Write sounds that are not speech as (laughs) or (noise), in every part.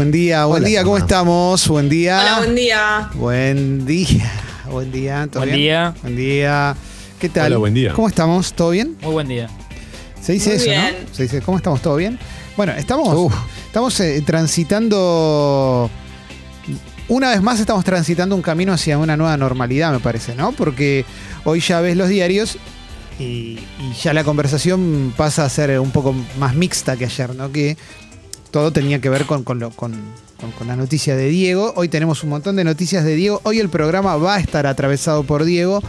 Buen día, buen Hola, día, ¿cómo estamos? Buen día. Hola, buen día. Buen día. Buen día, ¿todo Buen bien? día. Buen día. ¿Qué tal? Hola, buen día. ¿Cómo estamos? ¿Todo bien? Muy buen día. Se dice Muy eso, bien. ¿no? Se dice, ¿cómo estamos? ¿Todo bien? Bueno, estamos, Uf. estamos eh, transitando. Una vez más estamos transitando un camino hacia una nueva normalidad, me parece, ¿no? Porque hoy ya ves los diarios y, y ya la conversación pasa a ser un poco más mixta que ayer, ¿no? Que todo tenía que ver con, con con- la noticia de Diego. Hoy tenemos un montón de noticias de Diego. Hoy el programa va a estar atravesado por Diego,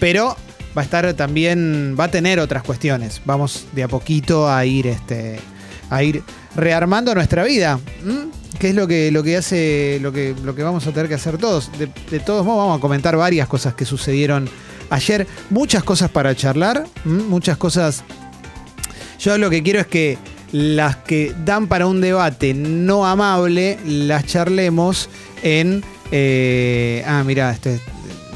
pero va a estar también, va a tener otras cuestiones. Vamos de a poquito a ir, este, a ir rearmando nuestra vida. ¿m? ¿Qué es lo que, lo que hace, lo que, lo que vamos a tener que hacer todos? De, de todos modos, vamos a comentar varias cosas que sucedieron ayer. Muchas cosas para charlar, muchas cosas yo lo que quiero es que las que dan para un debate no amable las charlemos en. eh, ah, mira, este,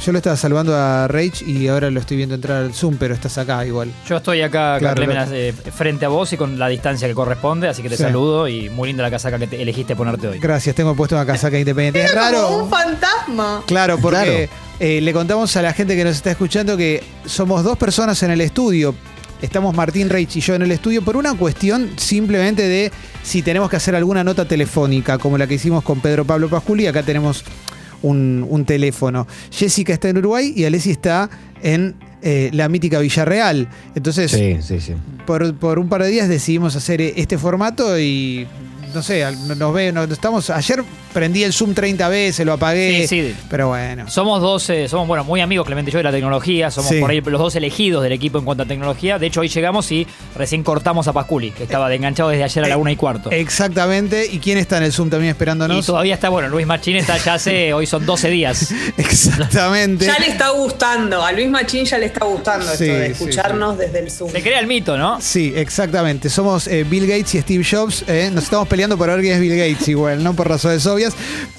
yo lo estaba salvando a Rage y ahora lo estoy viendo entrar al Zoom, pero estás acá igual. Yo estoy acá, Claro, Clemen, claro. eh, frente a vos y con la distancia que corresponde, así que te Sí. saludo y muy linda la casaca que te elegiste ponerte hoy. Gracias, tengo puesto una casaca independiente. Es Como raro. un fantasma. Claro, porque Claro. eh, le contamos a la gente que nos está escuchando que somos dos personas en el estudio. Estamos Martín Reich y yo en el estudio por una cuestión simplemente de si tenemos que hacer alguna nota telefónica, como la que hicimos con Pedro Pablo Pasculi. Acá tenemos un, un teléfono. Jessica está en Uruguay y Alessi está en eh, la mítica Villarreal. Entonces, Sí, sí, sí. por, por un par de días decidimos hacer este formato y no sé, nos ve, nos estamos. Ayer prendí el Zoom 30 veces, lo apagué. Sí, sí. Pero bueno. Somos dos, eh, somos bueno, muy amigos, Clemente y yo, de la tecnología. Somos Sí. por ahí los dos elegidos del equipo en cuanto a tecnología. De hecho, hoy llegamos y recién cortamos a Pasculi, que estaba de enganchado desde ayer a la una y cuarto. Exactamente. ¿Y quién está en el Zoom también y esperándonos? todavía está, bueno, Luis Machín está ya hace, (laughs) hoy son 12 días. (laughs) Exactamente. Ya le está gustando. A Luis Machín ya le está gustando Sí, esto de sí, escucharnos desde el Zoom. Se crea el mito, ¿no? Sí, exactamente. Somos eh, Bill Gates y Steve Jobs. eh. Nos estamos peleando por ver quién es Bill Gates igual, no por razones obvias.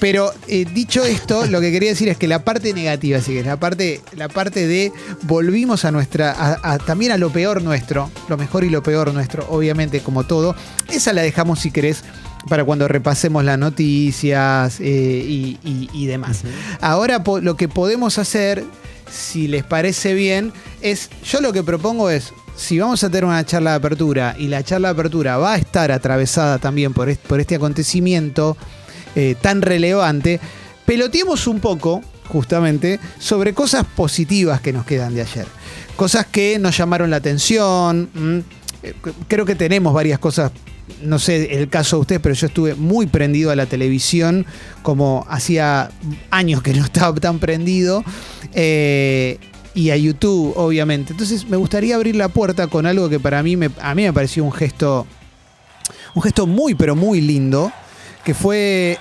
Pero eh, dicho esto, lo que quería decir es que la parte negativa, así que la parte, la parte de volvimos a nuestra, a- a- también a lo peor nuestro, lo mejor y lo peor nuestro, obviamente como todo. Esa la dejamos si querés para cuando repasemos las noticias eh, y, y- y demás. Ahora lo que podemos hacer, si les parece bien, es, yo lo que propongo es, si vamos a tener una charla de apertura y la charla de apertura va a estar atravesada también por, est- por este acontecimiento eh, tan relevante, peloteemos un poco, justamente, sobre cosas positivas que nos quedan de ayer. Cosas que nos llamaron la atención. eh, Creo que tenemos varias cosas no sé el caso de ustedes, pero yo estuve muy prendido a la televisión, como hacía años que no (laughs) estaba tan prendido, eh, y a YouTube, obviamente. Entonces me gustaría abrir la puerta con algo que para mí me, a mí me pareció un gesto, un gesto muy, pero muy lindo, que fue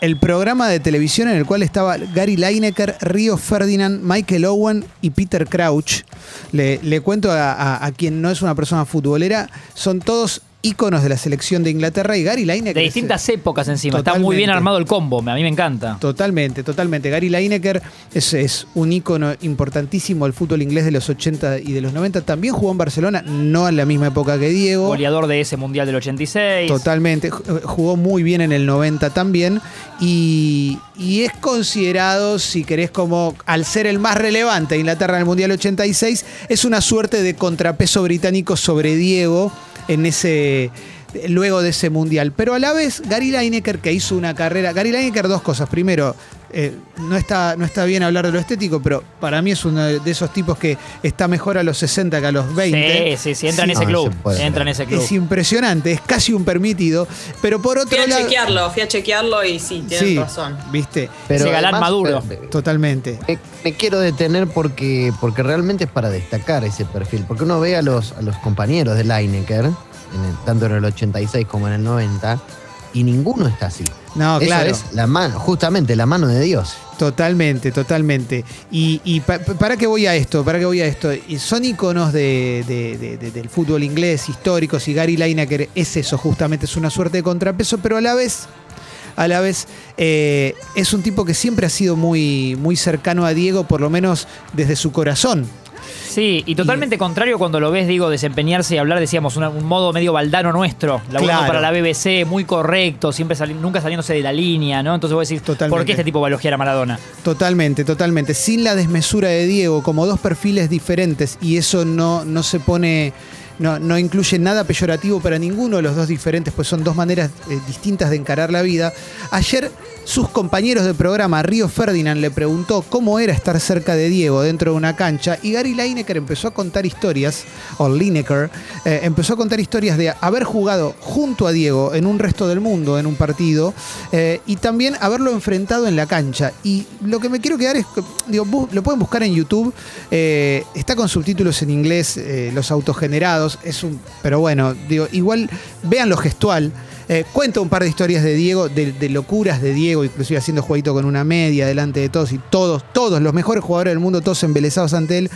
el programa de televisión en el cual estaba Gary Lineker, Río Ferdinand, Michael Owen y Peter Crouch. Le, le cuento a, a- a quien no es una persona futbolera, son todos íconos de la selección de Inglaterra y Gary Lineker. De es- distintas épocas encima. Está muy bien armado el combo, a mí me encanta. Totalmente, totalmente. Gary Lineker es, es un ícono importantísimo del fútbol inglés de los 80 y de los 90. También jugó en Barcelona, no en la misma época que Diego. Goleador de ese Mundial del 86. Totalmente. Ju- Jugó muy bien en el 90 también. Y, y es considerado, si querés, como al ser el más relevante de Inglaterra en el Mundial 86, es una suerte de contrapeso británico sobre Diego en ese. Luego de ese mundial. Pero a la vez, Gary Lineker, que hizo una carrera. Gary Lineker, dos cosas. Primero, eh, no, está, no está bien hablar de lo estético, pero para mí es uno de esos tipos que está mejor a los 60 que a los 20. Sí, sí, sí, entra en ese club. Entra en ese club. Es impresionante, es casi un permitido. Pero por Fui otro a lado. chequearlo, fui a chequearlo y sí, tienen Sí, razón. viste, Pero Ese galán además, maduro. eh, totalmente. Me, me quiero detener porque, porque realmente es para destacar ese perfil. Porque uno ve a los, a los compañeros de Lineker, en el- tanto en el 86 como en el 90, y ninguno está así. No, Eso claro. es la mano, justamente la mano de Dios. Totalmente, totalmente. Y, y pa- pa- para qué voy a esto, para qué voy a esto. Y son iconos de, de- de- de- del fútbol inglés, históricos, y Gary Lineker es eso, justamente, es una suerte de contrapeso, pero a la vez, a la vez, eh, es un tipo que siempre ha sido muy, muy cercano a Diego, por lo menos desde su corazón. Sí, y totalmente contrario cuando lo ves, digo, desempeñarse y hablar, decíamos, una- un modo medio baldano nuestro, Claro. para la BBC, muy correcto, siempre sali- nunca saliéndose de la línea, ¿no? Entonces vos decís, Totalmente. ¿por qué este tipo va a elogiar a Maradona? Totalmente, totalmente. Sin la desmesura de Diego, como dos perfiles diferentes, y eso no, no se pone. No, no incluye nada peyorativo para ninguno de los dos diferentes, pues son dos maneras eh, distintas de encarar la vida. Ayer sus compañeros de programa, Río Ferdinand, le preguntó cómo era estar cerca de Diego dentro de una cancha y Gary Lineker empezó a contar historias, o Lineker, eh, empezó a contar historias de haber jugado junto a Diego en un resto del mundo, en un partido, eh, y también haberlo enfrentado en la cancha. Y lo que me quiero quedar es, digo, lo pueden buscar en YouTube, eh, está con subtítulos en inglés, los autogenerados, es un, pero bueno, digo, igual vean lo gestual. Eh, cuenta un par de historias de Diego, de, locuras de Diego, inclusive haciendo jueguito con una media delante de todos y todos, todos los mejores jugadores del mundo, todos embelesados ante él.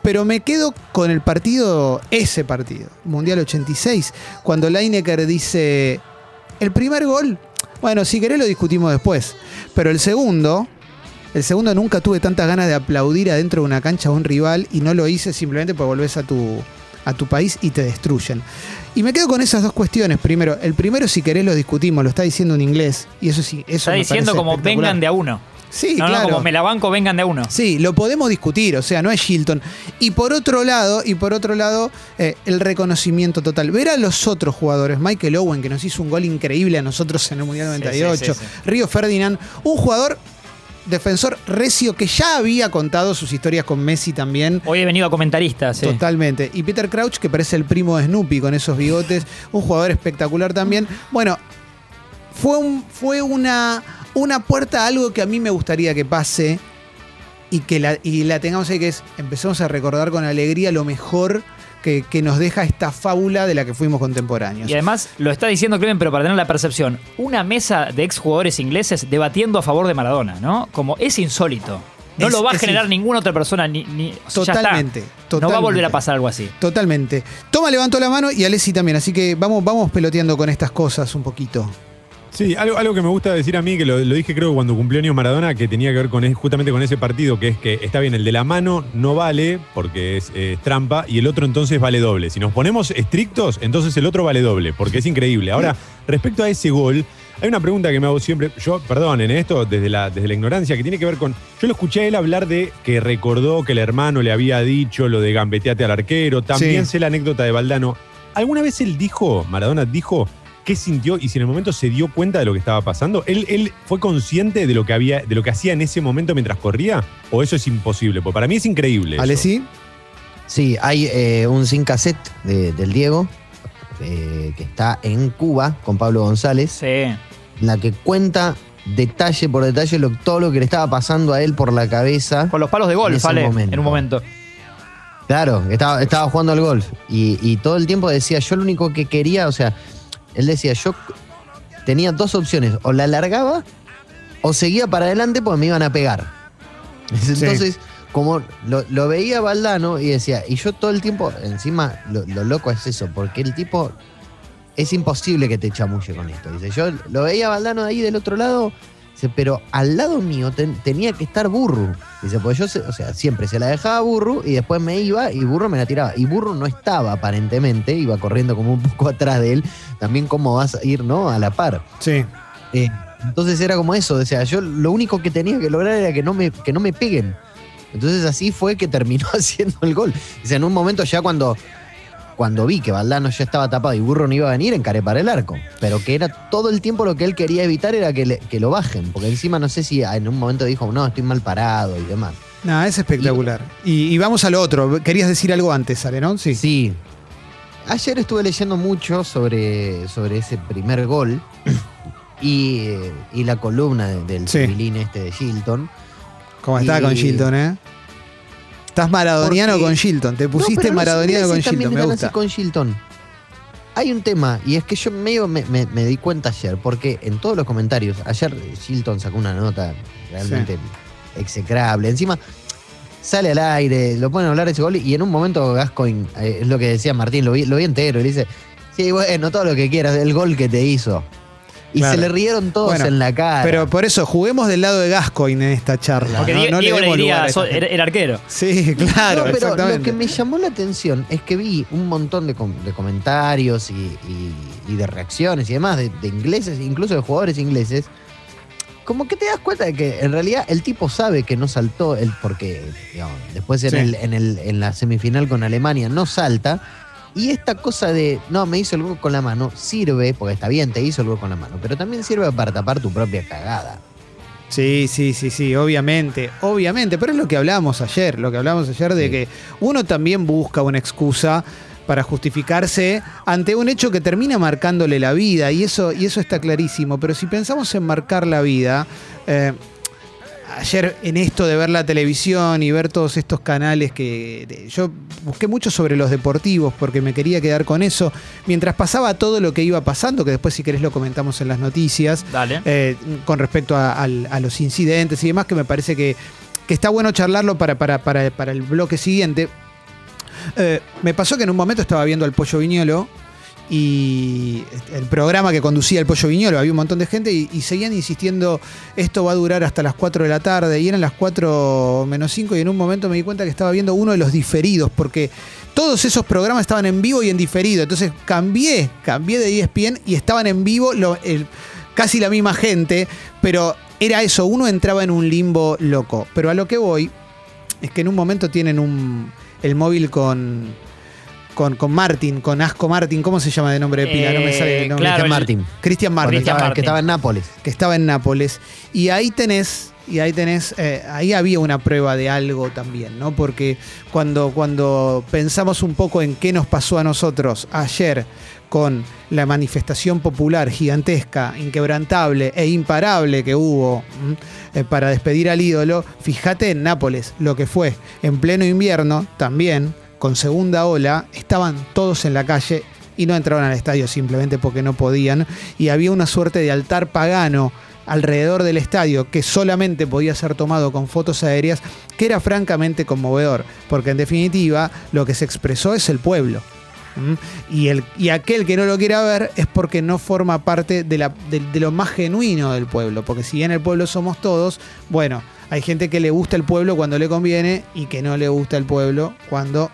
Pero me quedo con el partido, ese partido, Mundial 86, cuando Lineker dice, el primer gol, bueno, si querés lo discutimos después, pero el segundo, el segundo nunca tuve tantas ganas de aplaudir adentro de una cancha a un rival y no lo hice simplemente porque volvés a tu, a tu país y te destruyen. Y me quedo con esas dos cuestiones. Primero, el primero, si querés, lo discutimos, lo está diciendo en inglés. Y eso sí, eso Está me diciendo parece como espectacular. vengan de a uno. Sí, no, claro. no, como me la banco, vengan de a uno. Sí, lo podemos discutir, o sea, no es Shilton. Y por otro lado, y por otro lado, eh, el reconocimiento total. Ver a los otros jugadores, Michael Owen, que nos hizo un gol increíble a nosotros en el Mundial Sí, 98, sí, sí, sí. Río Ferdinand, un jugador defensor recio que ya había contado sus historias con Messi también. Hoy he venido a comentarista, sí. Totalmente. Y Peter Crouch, que parece el primo de Snoopy con esos bigotes, un jugador espectacular también. Bueno, fue, un, fue una, una puerta a algo que a mí me gustaría que pase y que la, y la tengamos ahí, que es empecemos a recordar con alegría lo mejor que, que nos deja esta fábula de la que fuimos contemporáneos. Y además lo está diciendo Clemen, pero para tener la percepción, una mesa de exjugadores ingleses debatiendo a favor de Maradona, ¿no? Como es insólito. No Es- lo va a generar ninguna otra persona, ni, ya está. Totalmente, No va a totalmente. volver a pasar algo así. Totalmente. Toma levantó la mano y Alessi también, así que vamos, vamos peloteando con estas cosas un poquito. Sí, algo, algo que me gusta decir a mí, que lo, lo dije creo cuando cumplió años Maradona, que tenía que ver con es- justamente con ese partido, que es que está bien, el de la mano no vale porque es, eh, trampa y el otro entonces vale doble. Si nos ponemos estrictos, entonces el otro vale doble, porque es increíble. Ahora, respecto a ese gol, hay una pregunta que me hago siempre, yo, perdonen esto, desde la, desde la ignorancia, que tiene que ver con, yo lo escuché a él hablar de que recordó que el hermano le había dicho lo de gambeteate al arquero, también Sí. sé la anécdota de Valdano. ¿Alguna vez él dijo, Maradona dijo, qué sintió y si en el momento se dio cuenta de lo que estaba pasando? ¿Él, él fue consciente de lo que había, de lo que hacía en ese momento mientras corría? ¿O eso es imposible? Porque para mí es increíble. eso. Alessi, Sí, hay eh, un sin cassette de- del Diego eh, que está en Cuba con Pablo González, Sí. en la que cuenta detalle por detalle lo- todo lo que le estaba pasando a él por la cabeza. Con los palos de En golf, ese ¿vale? momento. En un momento. Claro, estaba, estaba jugando al golf y, y todo el tiempo decía, yo lo único que quería, o sea, él decía, yo tenía dos opciones, o la largaba o seguía para adelante porque me iban a pegar. (laughs) Entonces, como lo, lo veía Valdano y decía, y yo todo el tiempo, encima lo, lo loco es eso, porque el tipo es imposible que te chamulle con esto. Dice, yo lo veía a Valdano ahí del otro lado, dice, pero al lado mío ten- tenía que estar Burru. Dice, pues yo, se- o sea, siempre se la dejaba Burru y después me iba y Burru me la tiraba. Y Burru no estaba aparentemente, iba corriendo como un poco (laughs) atrás de él. También cómo vas a ir, ¿no? A la par. sí. Eh, entonces era como eso, o sea, yo lo único que tenía que lograr era que no me, que no me peguen. Entonces así fue que terminó (laughs) haciendo el gol. O sea, en un momento ya cuando, cuando vi que Valdano ya estaba tapado y Burro no iba a venir, encaré para el arco. Pero que era todo el tiempo lo que él quería evitar era que, le- que lo bajen. Porque encima no sé si en un momento dijo, no, estoy mal parado y demás. No, es espectacular. Y, y vamos a lo otro. Querías decir algo antes, Ale, ¿no? Sí. Sí. Ayer estuve leyendo mucho sobre, sobre ese primer gol y, y la columna de- del Sí. civilín este de Shilton. Como está Y- con Shilton, ¿eh? Estás maradoniano Porque- con Shilton. Te No, pusiste los maradoniano con Shilton. Me gusta. con Shilton. Hay un tema, y es que yo medio me, me- me di cuenta ayer, porque en todos los comentarios, ayer Shilton sacó una nota realmente execrable. Encima, sale al aire, lo ponen a hablar de ese gol, y en un momento Gascoigne, eh, es lo que decía Martín, lo vi, lo vi entero, y le dice, sí, bueno, todo lo que quieras, el gol que te hizo. Y Claro. se le rieron todos Bueno, en la cara. Pero por eso, juguemos del lado de Gascoigne en esta charla. Porque no, no Diego le demos lugar so- era, era arquero. Sí, claro, No, pero exactamente. lo que me llamó la atención es que vi un montón de, com- de comentarios y, y- y de reacciones y demás de, de ingleses, incluso de jugadores ingleses. Como que te das cuenta de que en realidad el tipo sabe que no saltó, el, porque digamos, después en, Sí. el, en, el- en la semifinal con Alemania no salta. Y esta cosa de, no, me hizo el gol con la mano, sirve, porque está bien, te hizo el gol con la mano, pero también sirve para tapar tu propia cagada. Sí, sí, sí, sí, obviamente, obviamente, pero es lo que hablábamos ayer, lo que hablábamos ayer de Sí. que uno también busca una excusa para justificarse ante un hecho que termina marcándole la vida y eso, y eso está clarísimo, pero si pensamos en marcar la vida, eh, ayer en esto de ver la televisión y ver todos estos canales que yo busqué mucho sobre los deportivos porque me quería quedar con eso, mientras pasaba todo lo que iba pasando, que después si querés lo comentamos en las noticias, Dale. eh, con respecto a, los incidentes y demás, que me parece que, que está bueno charlarlo para, para, para, para el bloque siguiente. Eh, me pasó que en un momento estaba viendo al Pollo Viñolo y el programa que conducía el Pollo Viñolo, había un montón de gente y, seguían insistiendo, esto va a durar hasta las 4 de la tarde y eran las 4 menos 5 y en un momento me di cuenta que estaba viendo uno de los diferidos porque todos esos programas estaban en vivo y en diferido, entonces cambié, cambié de ESPN y estaban en vivo casi la misma gente, pero era eso, uno entraba en un limbo loco, pero a lo que voy es que en un momento tienen un, el móvil con... Con, con Martin, con Asco Martin, ¿cómo se llama de nombre de pila? no me Eh, sale el nombre. Cristian Martin. que Cristian estaba, Martin. que estaba en Nápoles. que estaba en Nápoles. Y ahí tenés, y ahí tenés, eh, ahí había una prueba de algo también, ¿no? Porque cuando, cuando pensamos un poco en qué nos pasó a nosotros ayer con la manifestación popular gigantesca, inquebrantable e imparable que hubo eh, para despedir al ídolo, fíjate en Nápoles, lo que fue en pleno invierno también, con segunda ola, estaban todos en la calle y no entraban al estadio simplemente porque no podían. Y había una suerte de altar pagano alrededor del estadio que solamente podía ser tomado con fotos aéreas, que era francamente conmovedor, porque en definitiva lo que se expresó es el pueblo. Y, el, y aquel que no lo quiera ver es porque no forma parte de, la, de lo más genuino del pueblo, porque si bien el pueblo somos todos, bueno, hay gente que le gusta el pueblo cuando le conviene y que no le gusta el pueblo cuando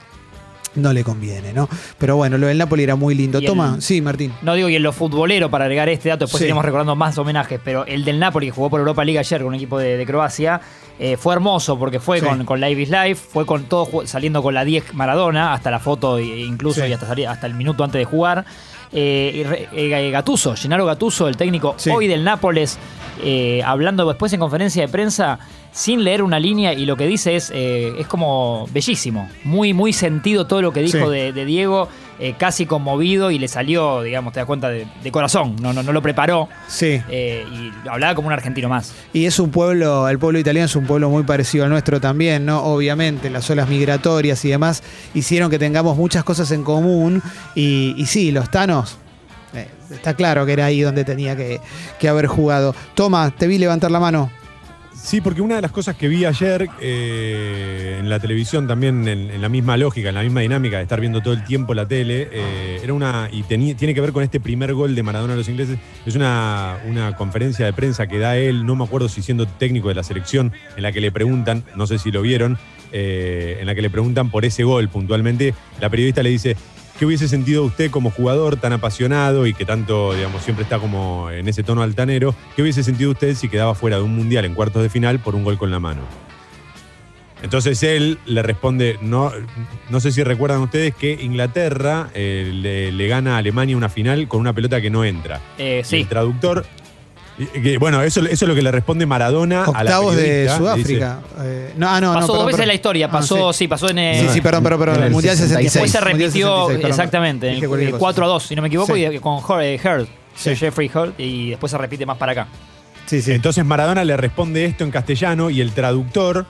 no le conviene, ¿no? Pero bueno, lo del Napoli era muy lindo. Toma, el- sí, Martín. No digo y en lo futbolero, para agregar este dato, después Sí. iremos recordando más homenajes, pero el del Napoli que jugó por Europa League ayer con un equipo de, de Croacia, eh, fue hermoso porque fue Sí. con, con Live is Life, fue con todo saliendo con la 10 Maradona, hasta la foto e incluso Sí. y hasta, hasta el minuto antes de jugar. Eh, eh, Gattuso, Gennaro Gattuso, el técnico Sí. hoy del Nápoles, eh, hablando después en conferencia de prensa, sin leer una línea, y lo que dice es, eh, es como bellísimo. Muy, muy sentido todo lo que dijo Sí. de, de Diego, eh, casi conmovido y le salió, digamos, te das cuenta, de, de corazón. No, no, no lo preparó. Sí. eh, y hablaba como un argentino más. Y es un pueblo, el pueblo italiano es un pueblo muy parecido al nuestro también, ¿no? Obviamente, las olas migratorias y demás hicieron que tengamos muchas cosas en común. Y, y sí, los tanos, eh, está claro que era ahí donde tenía que, que haber jugado. Toma, te vi levantar la mano. Sí, porque una de las cosas que vi ayer eh, en la televisión también, en, la misma lógica, en la misma dinámica de estar viendo todo el tiempo la tele, eh, era una. y tiene que ver con este primer gol de Maradona a los ingleses. Es una, una conferencia de prensa que da él, no me acuerdo si siendo técnico de la selección, en la que le preguntan, no sé si lo vieron, eh, en la que le preguntan por ese gol puntualmente. La periodista le dice. ¿Qué hubiese sentido usted como jugador tan apasionado y que tanto, digamos, siempre está como en ese tono altanero? ¿Qué hubiese sentido usted si quedaba fuera de un mundial en cuartos de final por un gol con la mano? Entonces él le responde, no, no sé si recuerdan ustedes que Inglaterra eh, le, le gana a Alemania una final con una pelota que no entra. Eh, sí. el traductor, que, bueno, eso, eso es lo que le responde Maradona a la Octavos de Sudáfrica. Eh, no, ah, no, pasó no, dos veces en la historia. Ah, Pasó, sí. sí. pasó en. eh, Sí, sí, perdón, perdón, perdón. en El el Mundial 66. 66. Después se repitió 66, perdón. exactamente, en el cualquier cosa. 4 a 2, si no me equivoco, Sí. y con Hurd, Sí. Jeffrey Hurd, y después se repite más para acá. Sí, sí. Entonces Maradona le responde esto en castellano y el traductor,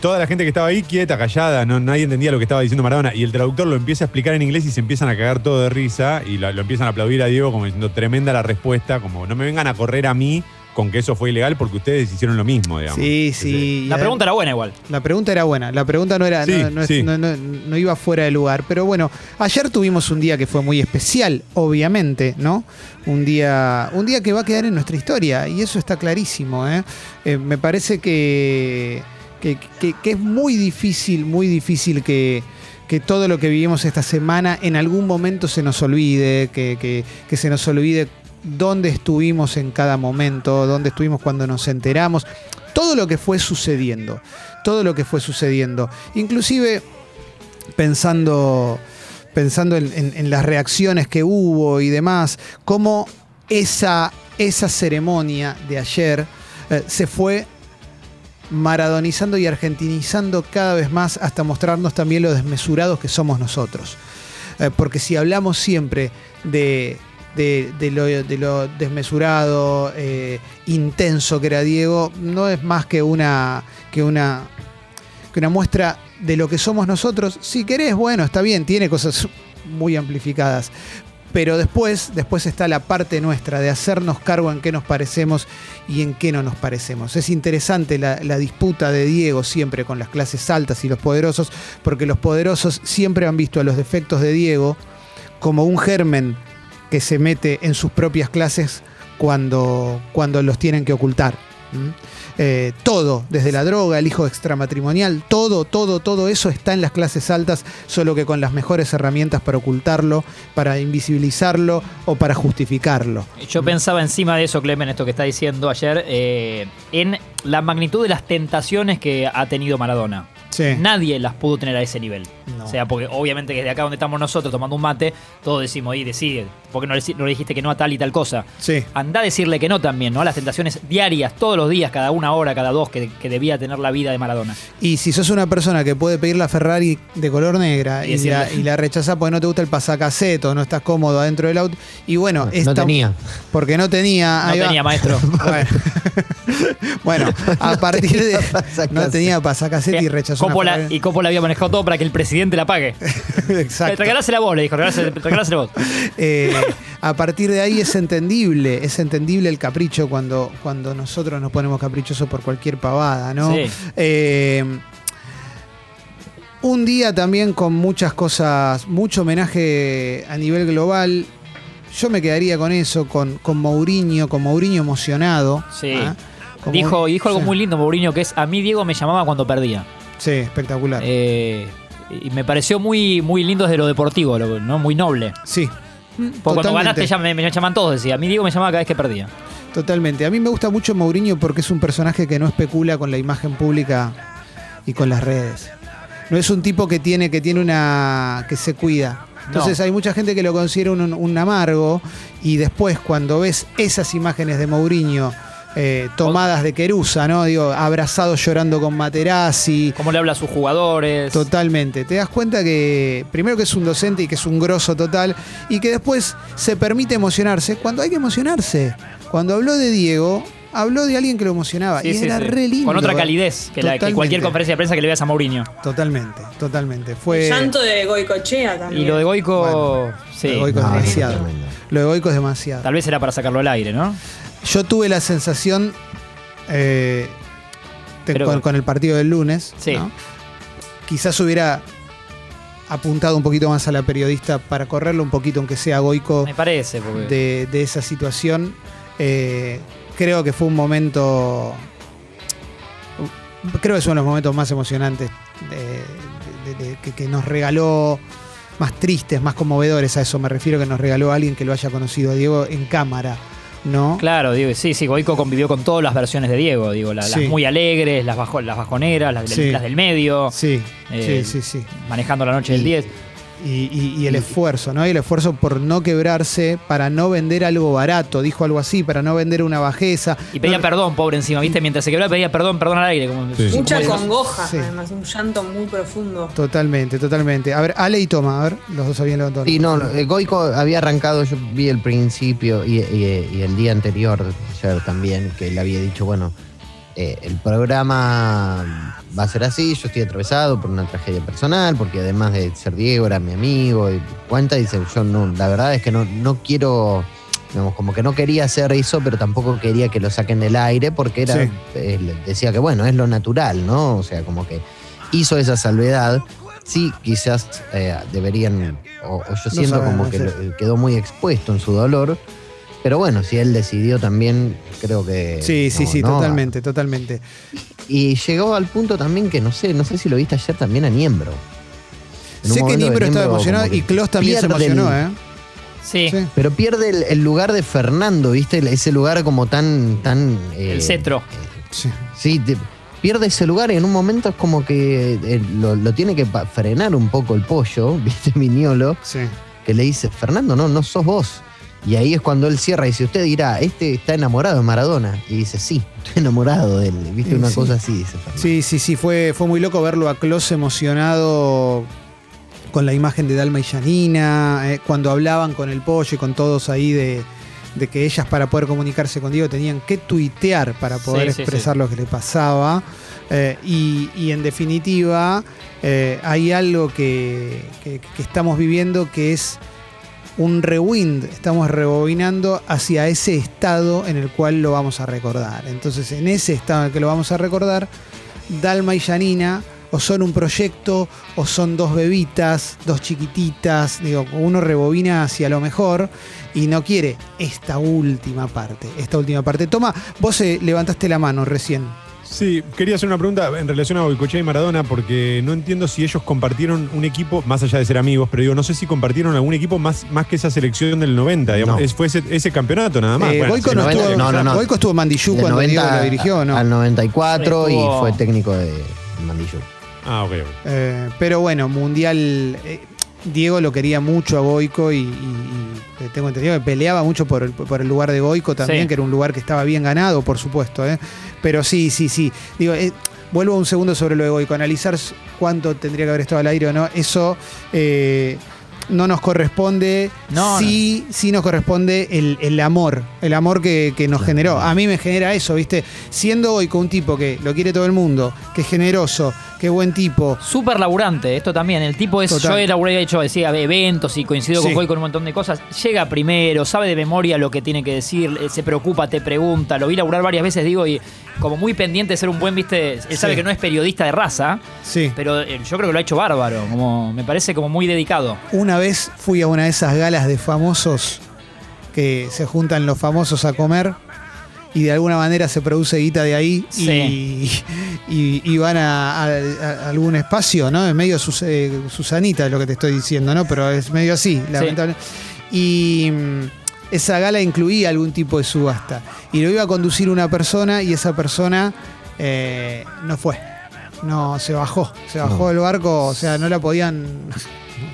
toda la gente que estaba ahí quieta, callada, no, nadie entendía lo que estaba diciendo Maradona y el traductor lo empieza a explicar en inglés y se empiezan a cagar todo de risa y lo, lo empiezan a aplaudir a Diego como diciendo tremenda la respuesta, como no me vengan a correr a mí con que eso fue ilegal porque ustedes hicieron lo mismo, digamos. Sí, sí. La pregunta era buena igual. La pregunta era buena, la pregunta no era, Sí, no, no es- sí. no- no- no iba fuera de lugar. Pero bueno, ayer tuvimos un día que fue muy especial, obviamente, ¿no? Un día, un día que va a quedar en nuestra historia, y eso está clarísimo, ¿eh? Eh, me parece que, que, es muy difícil, muy difícil que, todo lo que vivimos esta semana en algún momento se nos olvide, que, se nos olvide dónde estuvimos en cada momento, dónde estuvimos cuando nos enteramos, todo lo que fue sucediendo, todo lo que fue sucediendo, inclusive pensando, pensando en, en- en las reacciones que hubo y demás, cómo esa, esa ceremonia de ayer eh, se fue maradonizando y argentinizando cada vez más hasta mostrarnos también lo desmesurados que somos nosotros. Eh, porque si hablamos siempre de, de- lo, de lo desmesurado, eh, intenso que era Diego, no es más que una, que una, que una muestra de lo que somos nosotros. Si querés, bueno, está bien, tiene cosas muy amplificadas. Pero después, después está la parte nuestra de hacernos cargo en qué nos parecemos y en qué no nos parecemos. Es interesante la, disputa de Diego siempre con las clases altas y los poderosos, porque los poderosos siempre han visto a los defectos de Diego como un germen que se mete en sus propias clases cuando, cuando los tienen que ocultar. Eh, todo, desde la droga, el hijo extramatrimonial, todo, todo, todo eso está en las clases altas, solo que con las mejores herramientas para ocultarlo, para invisibilizarlo o para justificarlo. Yo pensaba encima de eso, Clemen, esto que está diciendo ayer, eh, en la magnitud de las tentaciones que ha tenido Maradona. Sí. Nadie las pudo tener a ese nivel. No. O sea, porque obviamente que desde acá donde estamos nosotros tomando un mate, todos decimos, y decide, ¿por qué no le, no le dijiste que no a tal y tal cosa? Sí. Anda a decirle que no también, ¿no? A las tentaciones diarias, todos los días, cada una hora, cada dos, que, que debía tener la vida de Maradona. Y si sos una persona que puede pedir la Ferrari de color negra Y y, la, y la rechazás porque no te gusta el pasacaseto, no estás cómodo adentro del auto, y bueno, No esta- tenía. Porque no tenía. No ahí va. tenía maestro. (laughs) Bueno, (laughs) Bueno, a partir de. (laughs) No tenía pasacasete y rechazó una Coppola, Ferrari. y Coppola había manejado todo para que el presidente la pague. (laughs) Exacto. Regalásela vos, le dijo, regalásela, vos. (laughs) Eh, a partir de ahí es entendible, es entendible el capricho cuando, cuando nosotros nos ponemos caprichosos por cualquier pavada, ¿no? Sí. Eh, un día también con muchas cosas, mucho homenaje a nivel global. Yo me quedaría con eso, con, con Mourinho, con Mourinho emocionado. Sí. Con Dijo, dijo algo muy lindo, Mourinho, que es a mí Diego me llamaba cuando perdía. Sí, espectacular. Eh, y me pareció muy, muy lindo desde lo deportivo, lo- ¿no? Muy noble. sí. Porque cuando ganaste ya me, me llaman todos, decía. A mí Diego me llamaba cada vez que perdía. Totalmente. A mí me gusta mucho Mourinho porque es un personaje que no especula con la imagen pública y con las redes. No es un tipo que tiene, que tiene una. que se cuida. Entonces No. hay mucha gente que lo considera un, un amargo y después cuando ves esas imágenes de Mourinho eh, tomadas de Querusa, ¿no? Digo, abrazado llorando con Materazzi. Cómo le habla a sus jugadores. Totalmente. Te das cuenta que primero que es un docente y que es un grosso total y que después se permite emocionarse cuando hay que emocionarse. Cuando habló de Diego, habló de alguien que lo emocionaba Sí, y sí, era sí. re lindo. Con otra calidez que, la- que cualquier conferencia de prensa que le veas a Mourinho. Totalmente, totalmente. El Fue llanto de Goicochea también. Y lo de Goico, Bueno, sí. lo de Goico es No, demasiado. Lo de Goico es demasiado. Tal vez era para sacarlo al aire, ¿no? Yo tuve la sensación eh, Pero- con, con el partido del lunes. Sí. ¿no? Quizás hubiera apuntado un poquito más a la periodista para correrlo un poquito, aunque sea Goico. Me parece, porque de, de esa situación. Eh, creo que fue un momento. Creo que es uno de los momentos más emocionantes de- de- de- que, que nos regaló, más tristes, más conmovedores a eso me refiero, que nos regaló alguien que lo haya conocido a Diego en cámara, ¿no? Claro, digo, sí, sí, Goico convivió con todas las versiones de Diego, digo, la- Sí. las muy alegres, las, bajo- las bajoneras, las, del- Sí. las del medio, Sí, Eh, sí, sí, sí. manejando la noche del Y- 10. Y, y- y el esfuerzo, ¿no? Y el esfuerzo por no quebrarse, para no vender algo barato, dijo algo así, para no vender una bajeza. Y pedía No- perdón, pobre encima, ¿viste? Mientras se quebraba pedía perdón, perdón al aire. Como, Sí. Mucha como- congoja, Sí. además, un llanto muy profundo. Totalmente, totalmente. A ver, Ale y Toma, a ver, los dos habían levantado. Sí, no, eh, Goico había arrancado, yo vi el principio y, y- y el día anterior, ayer también, que le había dicho, bueno, eh, el programa va a ser así, yo estoy atravesado por una tragedia personal, porque además de ser Diego, era mi amigo, y cuenta, dice, yo no, la verdad es que no, no quiero Digamos, como que no quería hacer eso, pero tampoco quería que lo saquen del aire porque era, Sí. eh, decía que bueno, es lo natural, ¿no? O sea, como que hizo esa salvedad. Sí, quizás eh, deberían, o, o yo siento como que sí. quedó muy expuesto en su dolor. Pero bueno, si él decidió también, creo que. Sí, sí, no, sí, no. totalmente, totalmente. Y llegó al punto también que no sé, no sé si lo viste ayer también a Niembro. En Sé que Niembro estaba emocionado y Klaus también se el- emocionó, ¿eh? Sí. Sí. Pero pierde el, el lugar de Fernando, ¿viste? Ese lugar como tan. tan eh, El cetro. Sí. Sí, te- pierde ese lugar y en un momento es como que eh, lo, lo tiene que frenar un poco el pollo, (laughs) ¿viste? Miñolo, Sí. que le dice: Fernando, no, no sos vos. Y ahí es cuando él cierra y dice: Usted dirá, este está enamorado de Maradona. Y dice: Sí, estoy enamorado de él. ¿Viste? Una sí. cosa así, dice Fernando. Sí, sí, sí, fue, fue muy loco verlo a Klaus emocionado con la imagen de Dalma y Janina, eh, cuando hablaban con el pollo y con todos ahí de, de que ellas para poder comunicarse con Diego tenían que tuitear para poder Sí, sí, expresar lo que le pasaba. Eh, y, y en definitiva, eh, hay algo que, que- que estamos viviendo que es un rewind, estamos rebobinando hacia ese estado en el cual lo vamos a recordar. Entonces, en ese estado en el que lo vamos a recordar, Dalma y Janina o son un proyecto o son dos bebitas, dos chiquititas, digo, uno rebobina hacia lo mejor y no quiere esta última parte, esta última parte. Toma, vos eh, levantaste la mano recién. Sí, quería hacer una pregunta en relación a Boicochea y Maradona, porque no entiendo si ellos compartieron un equipo, más allá de ser amigos, pero digo, no sé si compartieron algún equipo más, más que esa selección del 90. digamos. No. Es- fue ese, ese campeonato nada más. Eh, Bueno, no, 90, estuvo, no, no, no. Goico estuvo en Mandillú Del cuando Diego 90 lo dirigió, ¿no? Al 94 Estuvo- y fue técnico de Mandillú. Ah, ok, ok. Eh, pero bueno, Mundial. eh, Diego lo quería mucho a Goico y, y- y, tengo entendido que peleaba mucho por el, por el lugar de Goico también, Sí. que era un lugar que estaba bien ganado, por supuesto. eh. Pero sí, sí, sí. Digo, eh, vuelvo un segundo sobre lo de Goico. Analizar cuánto tendría que haber estado al aire o no, eso eh, no nos corresponde. No, sí, sí nos corresponde el, el amor, el amor que, que nos generó. A mí me genera eso, ¿viste? Siendo Goico un tipo que lo quiere todo el mundo, que es generoso, es buen tipo, Súper laburante, esto también. El tipo es. Total. Yo he laburado, he hecho decía, eventos y coincido Sí. con Goy con un montón de cosas. Llega primero, sabe de memoria lo que tiene que decir, eh, se preocupa, te pregunta. Lo vi laburar varias veces, digo, y como muy pendiente de ser un buen, viste. Él sabe Sí. que no es periodista de raza, sí. pero eh, yo creo que lo ha hecho bárbaro. Como, me parece como muy dedicado. Una vez fui a una de esas galas de famosos que se juntan los famosos a comer y de alguna manera se produce guita de ahí y, Sí. y- y van a, a- a algún espacio, ¿no? Es medio sus- eh, Susanita es lo que te estoy diciendo, ¿no? Pero es medio así, lamentablemente. Y mm, esa gala incluía algún tipo de subasta. Y lo iba a conducir una persona y esa persona eh, no fue. No, se bajó. Se bajó No. del barco, o sea, no la podían.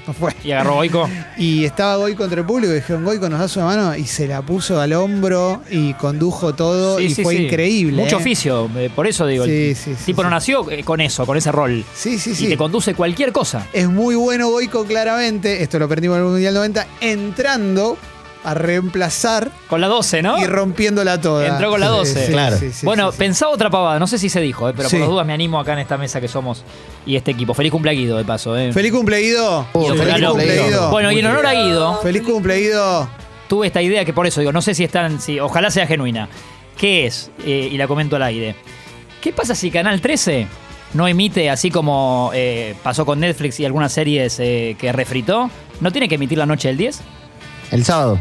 No fue. Y agarró Goico. Y estaba Goico entre el público y dijeron, Goico nos das una mano y se la puso al hombro y condujo todo Sí, y sí, fue sí. increíble. Mucho ¿eh? oficio, eh, por eso digo. Sí, el tipo no nació eh, con eso, con ese rol. Sí, sí, Y sí. te conduce cualquier cosa. Es muy bueno Goico claramente, esto lo aprendimos en el Mundial 90, entrando a reemplazar Con la 12, ¿no? y rompiéndola toda. Entró con la 12. Claro. bueno, sí, sí. pensaba otra pavada, no sé si se dijo, eh, pero Sí. por las dudas me animo acá en esta mesa que somos y este equipo. Feliz cumpleaños, Guido, de paso. Eh. Feliz cumple, Guido. Oh, Guido, feliz cumple, Guido. Bueno, y en honor a Guido, Feliz cumple, Guido. tuve esta idea que por eso digo, no sé si están, si, ojalá sea genuina. ¿Qué es? Eh, y la comento al aire. ¿Qué pasa si Canal 13 no emite así como eh, pasó con Netflix y algunas series eh, que refritó? ¿No tiene que emitir la noche del 10? El sábado.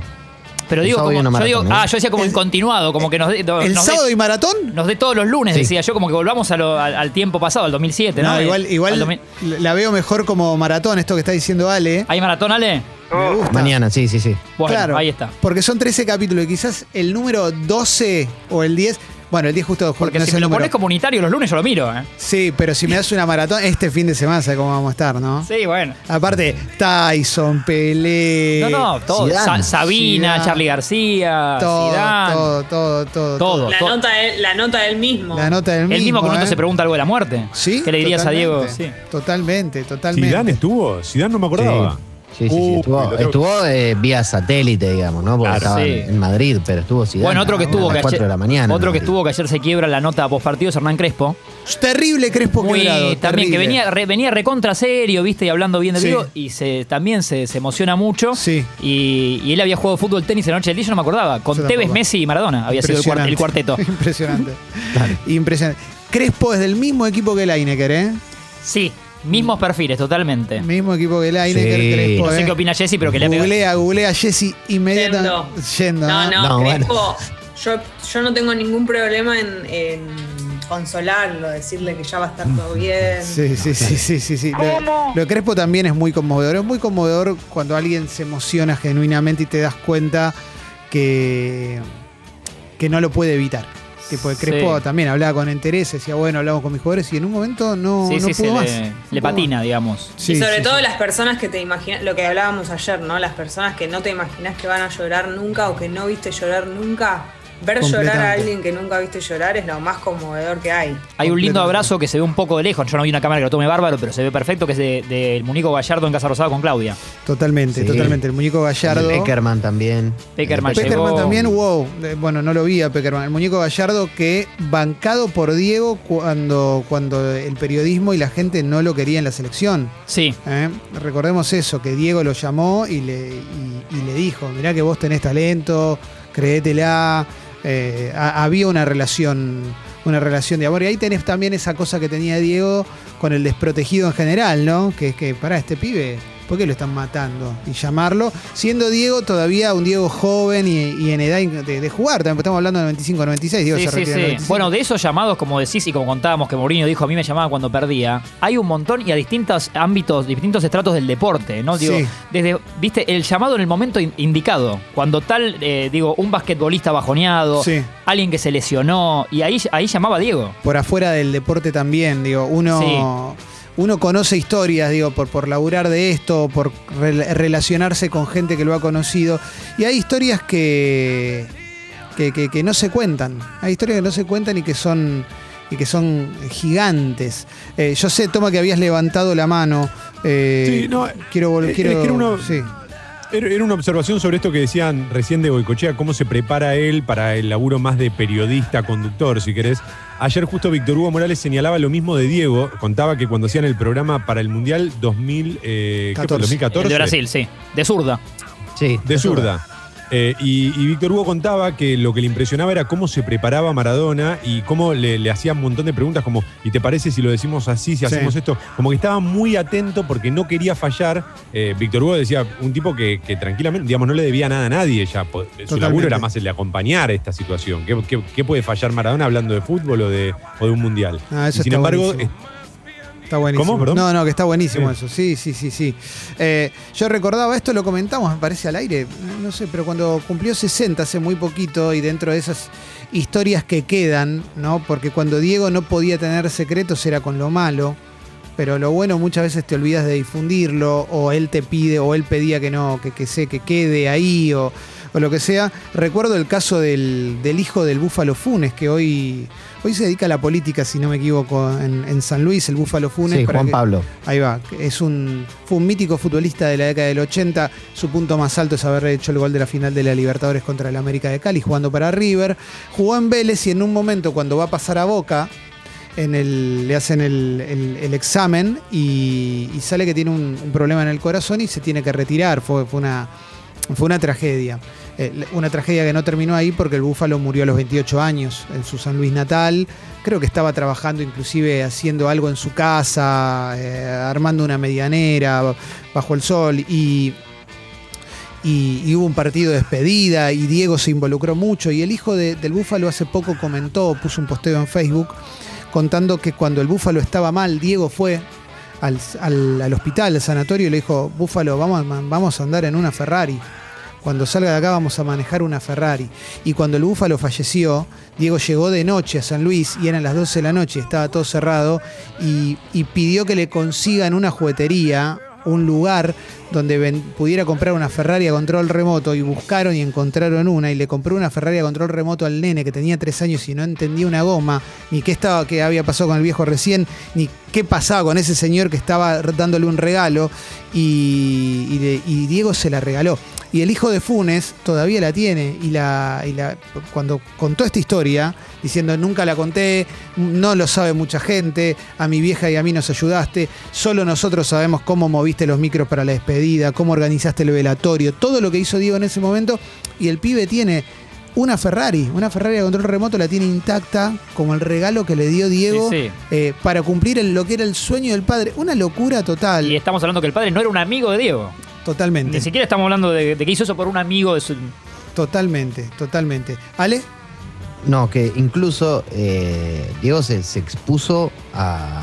Pero El digo, como, yo digo, ¿eh? ah, yo decía como El- continuado, como que nos dé, nos ¿El dé- sábado y maratón? nos dé todos los lunes, Sí. decía yo, como que volvamos a lo- al, al tiempo pasado, al 2007, ¿no? No, Eh, igual, al igual 2000. la veo mejor como maratón, esto que está diciendo Ale. ¿Hay maratón, Ale? Me gusta. Mañana, sí, sí, sí. Bueno, claro, ahí está. Porque son 13 capítulos y quizás el número 12 o el 10, bueno, el 10 justo Porque no si me lo número. pones comunitario los lunes yo lo miro, ¿eh? Sí, pero si me das una maratón, este fin de semana, ¿sabes cómo vamos a estar, no? Sí, bueno. Aparte, Tyson, Pelé. No, no, todo. Zidane. Sa- Sabina, Zidane. Charlie García, todo, Zidane. todo, todo, todo, Todo. La nota, de- la nota del mismo. La nota del El mismo que ¿eh? se pregunta algo de la muerte. Sí. ¿Qué le dirías a Diego? totalmente, Sí. Totalmente, totalmente. ¿Zidane estuvo? ¿Zidane no me acordaba? Sí, sí, sí. Uh, Estuvo, eh, vía satélite, digamos, ¿no? Porque Claro, estaba sí. en, Madrid, pero estuvo Zidane Bueno, otro que a estuvo las que 4 ayer, de la mañana. otro que estuvo que ayer se quiebra la nota post partido es Hernán Crespo. Terrible Crespo Muy, quebrado. también que venía, re- venía recontra serio, viste, y hablando bien de Sí. Diego, y se, también se, se emociona mucho. Sí. Y, y él había jugado fútbol, tenis en la noche del día, yo no me acordaba. Con Tevez. Messi y Maradona había sido el cuarteto. (laughs) Impresionante. Impresionante. Crespo es del mismo equipo que Lineker, ¿eh? Sí, mismos perfiles, totalmente. Mismo equipo que Lineker, Sí. Crespo. No sé ¿eh? qué opina Jessy, pero que le ha pegado. Googlea, googlea Jesse inmediatamente. Yendo. No, no, No, bueno. Crespo, yo, yo no tengo ningún problema en, en consolarlo, decirle que ya va a estar todo bien. Sí, sí, sí, sí, sí, sí. Lo, lo de Crespo también es muy conmovedor. Es muy conmovedor cuando alguien se emociona genuinamente y te das cuenta que, que no lo puede evitar. Tipo, de Crespo Sí. también hablaba con interés, decía, bueno, hablamos con mis jugadores y en un momento no, sí, no sí, pudo más. le, No le pudo patina, más. digamos. Sí, y sobre sí, todo sí. las personas que te imaginas, lo que hablábamos ayer, ¿no? Las personas que no te imaginas que van a llorar nunca o que no viste llorar nunca. Ver llorar a alguien que nunca viste llorar es lo más conmovedor que hay. Hay un lindo abrazo que se ve un poco de lejos. Yo no vi una cámara que lo tome bárbaro, pero se ve perfecto, que es del de, del muñeco Gallardo en Casa Rosada con Claudia. Totalmente, Sí. totalmente. El muñeco Gallardo. El de Peckerman también. Peckerman El de Peckerman llegó- también, wow. Eh, Bueno, no lo vi a Peckerman. El muñeco Gallardo que bancado por Diego cuando, cuando el periodismo y la gente no lo quería en la selección. Sí, ¿eh? Recordemos eso, que Diego lo llamó y le, y- y le dijo, mirá que vos tenés talento, créetela. Eh, ha- había una relación, una relación de amor. Y ahí tenés también esa cosa que tenía Diego con el desprotegido en general, ¿no? Que es que, para este pibe, ¿por qué lo están matando? Y llamarlo, siendo Diego todavía un Diego joven y, y en edad de, de jugar. También estamos hablando de 95, 96, Diego sí, se sí, sí. 95. Bueno, de esos llamados, como decís y como contábamos que Mourinho dijo, a mí me llamaba cuando perdía, hay un montón y a distintos ámbitos, distintos estratos del deporte, ¿no? Digo, desde, viste, el llamado en el momento in- indicado, cuando tal, eh, digo, un basquetbolista bajoneado, alguien que se lesionó, y ahí, ahí llamaba a Diego. por afuera del deporte también, digo, uno, uno conoce historias, digo, por, por laburar de esto, por rel- relacionarse con gente que lo ha conocido, y hay historias que, que, que- que no se cuentan, hay historias que no se cuentan y que son, y que son gigantes. Eh, yo sé, Toma, que habías levantado la mano. eh, Sí, no, quiero volver, es quiero, era sí. Era una observación sobre esto que decían recién de Goicochea, cómo se prepara él para el laburo más de periodista, conductor, si querés. Ayer justo Víctor Hugo Morales señalaba lo mismo de Diego, contaba que cuando hacían el programa para el Mundial 2000, eh, ¿qué fue? 14. 2014. El de Brasil, sí. De zurda. Sí, De zurda. Eh, y, y Víctor Hugo contaba que lo que le impresionaba era cómo se preparaba Maradona y cómo le, le hacía un montón de preguntas como, ¿y te parece si lo decimos así, si hacemos esto? Como que estaba muy atento porque no quería fallar. Eh, Víctor Hugo decía, un tipo que, que tranquilamente, digamos, no le debía nada a nadie ya. Su Totalmente. laburo era más el de acompañar esta situación. ¿Qué, qué- qué puede fallar Maradona hablando de fútbol o de, o de un mundial? Ah, Y sin embargo, buenísimo. Está buenísimo. ¿Cómo? Perdón. No, no, que está buenísimo Sí. eso. Sí, sí, sí, sí. Eh, yo recordaba, esto lo comentamos, me parece al aire, no sé, pero cuando cumplió 60 hace muy poquito y dentro de esas historias que quedan, ¿no? Porque cuando Diego no podía tener secretos era con lo malo, pero lo bueno muchas veces te olvidas de difundirlo o él te pide o él pedía que no, que, que se que quede ahí o, o lo que sea. Recuerdo el caso del, del hijo del Búfalo Funes que hoy hoy se dedica a la política, si no me equivoco, en, en San Luis, el Búfalo Funes. Sí, para Juan que- Pablo. Ahí va, es un, fue un mítico futbolista de la década del 80. Su punto más alto es haber hecho el gol de la final de la Libertadores contra el América de Cali, jugando para River. Jugó en Vélez y en un momento, cuando va a pasar a Boca, en el, le hacen el, el- el examen y, y sale que tiene un, un problema en el corazón y se tiene que retirar. Fue, fue, una, fue una tragedia. Eh, una tragedia que no terminó ahí porque el Búfalo murió a los 28 años en su San Luis natal. Creo que estaba trabajando inclusive haciendo algo en su casa, eh, armando una medianera bajo el sol y, y- hubo un partido de despedida y Diego se involucró mucho y el hijo de- del Búfalo hace poco comentó, puso un posteo en Facebook contando que cuando el Búfalo estaba mal, Diego fue al, al- al hospital, al sanatorio y le dijo, Búfalo, vamos, vamos a andar en una Ferrari. Cuando salga de acá vamos a manejar una Ferrari. Y cuando el Búfalo falleció, Diego llegó de noche a San Luis y eran las 12 de la noche, estaba todo cerrado, y, y pidió que le consigan una juguetería, un lugar donde pudiera comprar una Ferrari a control remoto y buscaron y encontraron una y le compró una Ferrari a control remoto al nene que tenía tres años y no entendía una goma, ni qué estaba, qué había pasado con el viejo recién, ni qué pasaba con ese señor que estaba dándole un regalo y, Diego se la regaló. Y el hijo de Funes todavía la tiene y la, cuando contó esta historia, diciendo nunca la conté, no lo sabe mucha gente, a mi vieja y a mí nos ayudaste, solo nosotros sabemos cómo moviste los micros para la despedida, cómo organizaste el velatorio, todo lo que hizo Diego en ese momento y el pibe tiene una Ferrari, una Ferrari a control remoto la tiene intacta como el regalo que le dio Diego Sí, sí. eh, para cumplir el- lo que era el sueño del padre. Una locura total, Y estamos hablando que el padre no era un amigo de Diego. totalmente. Ni siquiera estamos hablando de, de que hizo eso por un amigo de su. Totalmente, totalmente. Ale, No, que incluso eh, Diego se, se expuso a,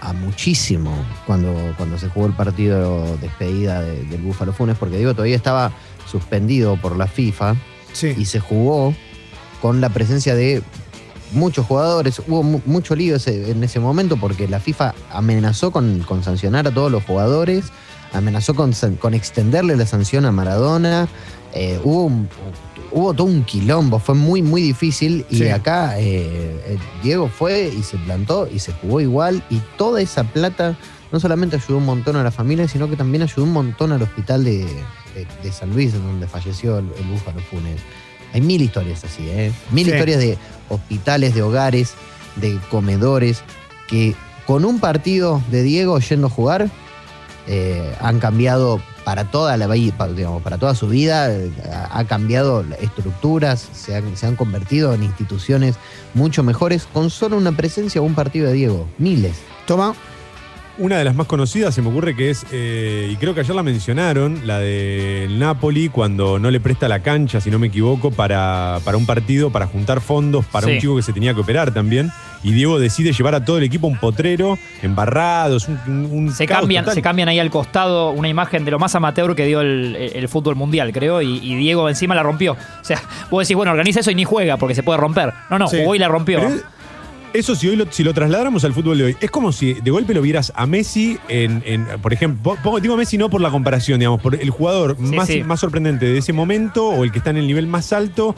a muchísimo cuando, cuando se jugó el partido de despedida de- del Búfalo Funes, porque Diego todavía estaba suspendido por la FIFA sí. y se jugó con la presencia de muchos jugadores. Hubo mu- mucho lío ese- en ese momento porque la FIFA amenazó con, con sancionar a todos los jugadores, amenazó con, con extenderle la sanción a Maradona. Eh, hubo, un- hubo todo un quilombo, fue muy, muy difícil. Y Sí. acá eh, eh, Diego fue y se plantó y se jugó igual. Y toda esa plata no solamente ayudó un montón a la familia, sino que también ayudó un montón al hospital de, de- de San Luis, en donde falleció el, el Búfalo Funes. Hay mil historias así, ¿eh? Mil Sí. historias de hospitales, de hogares, de comedores, que con un partido de Diego yendo a jugar, eh, han cambiado para toda la para, digamos, para toda su vida, eh, ha cambiado estructuras, se han, se han convertido en instituciones mucho mejores con solo una presencia o un partido de Diego. Miles. Toma. Una de las más conocidas se me ocurre que es, eh, y creo que ayer la mencionaron, la del Napoli, cuando no le presta la cancha, si no me equivoco, para, para un partido, para juntar fondos para Sí. un chico que se tenía que operar también. Y Diego decide llevar a todo el equipo un potrero, embarrados, un, un- Se caos cambian, total. se cambian ahí al costado una imagen de lo más amateur que dio el, el fútbol mundial, creo, y, y Diego encima la rompió. O sea, vos decís, bueno, organiza eso y ni juega porque se puede romper. No, no, Sí. jugó y la rompió. Pero eso si hoy lo, si lo trasladáramos al fútbol de hoy, es como si de golpe lo vieras a Messi en, en- por ejemplo, pongo- digo Messi no por la comparación, digamos, por el jugador Sí, más, sí. más sorprendente de ese momento o el que está en el nivel más alto,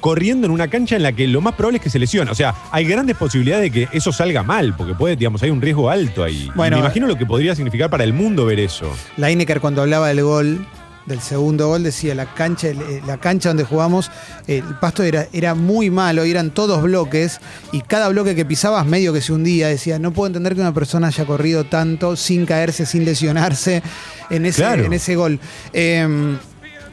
corriendo en una cancha en la que lo más probable es que se lesione. O sea, hay grandes posibilidades de que eso salga mal, porque puede, digamos, hay un riesgo alto ahí. Y Bueno, me imagino lo que podría significar para el mundo ver eso. La Inecker cuando hablaba del gol, del segundo gol, decía la cancha, el- la cancha donde jugamos, el pasto era, era muy malo, y eran todos bloques, y cada bloque que pisabas medio que se hundía. Decía, no puedo entender que una persona haya corrido tanto sin caerse, sin lesionarse en ese, Claro. en ese gol. Eh,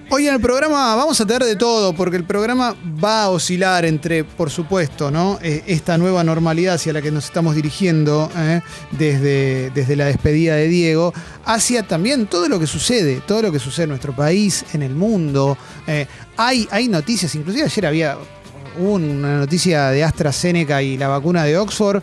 Hoy en el programa vamos a tener de todo, porque el programa va a oscilar entre, por supuesto, ¿no? Eh, esta nueva normalidad hacia la que nos estamos dirigiendo eh, desde, desde la despedida de Diego, hacia también todo lo que sucede, todo lo que sucede en nuestro país, en el mundo. Eh, hay, hay noticias, inclusive ayer había una noticia de AstraZeneca y la vacuna de Oxford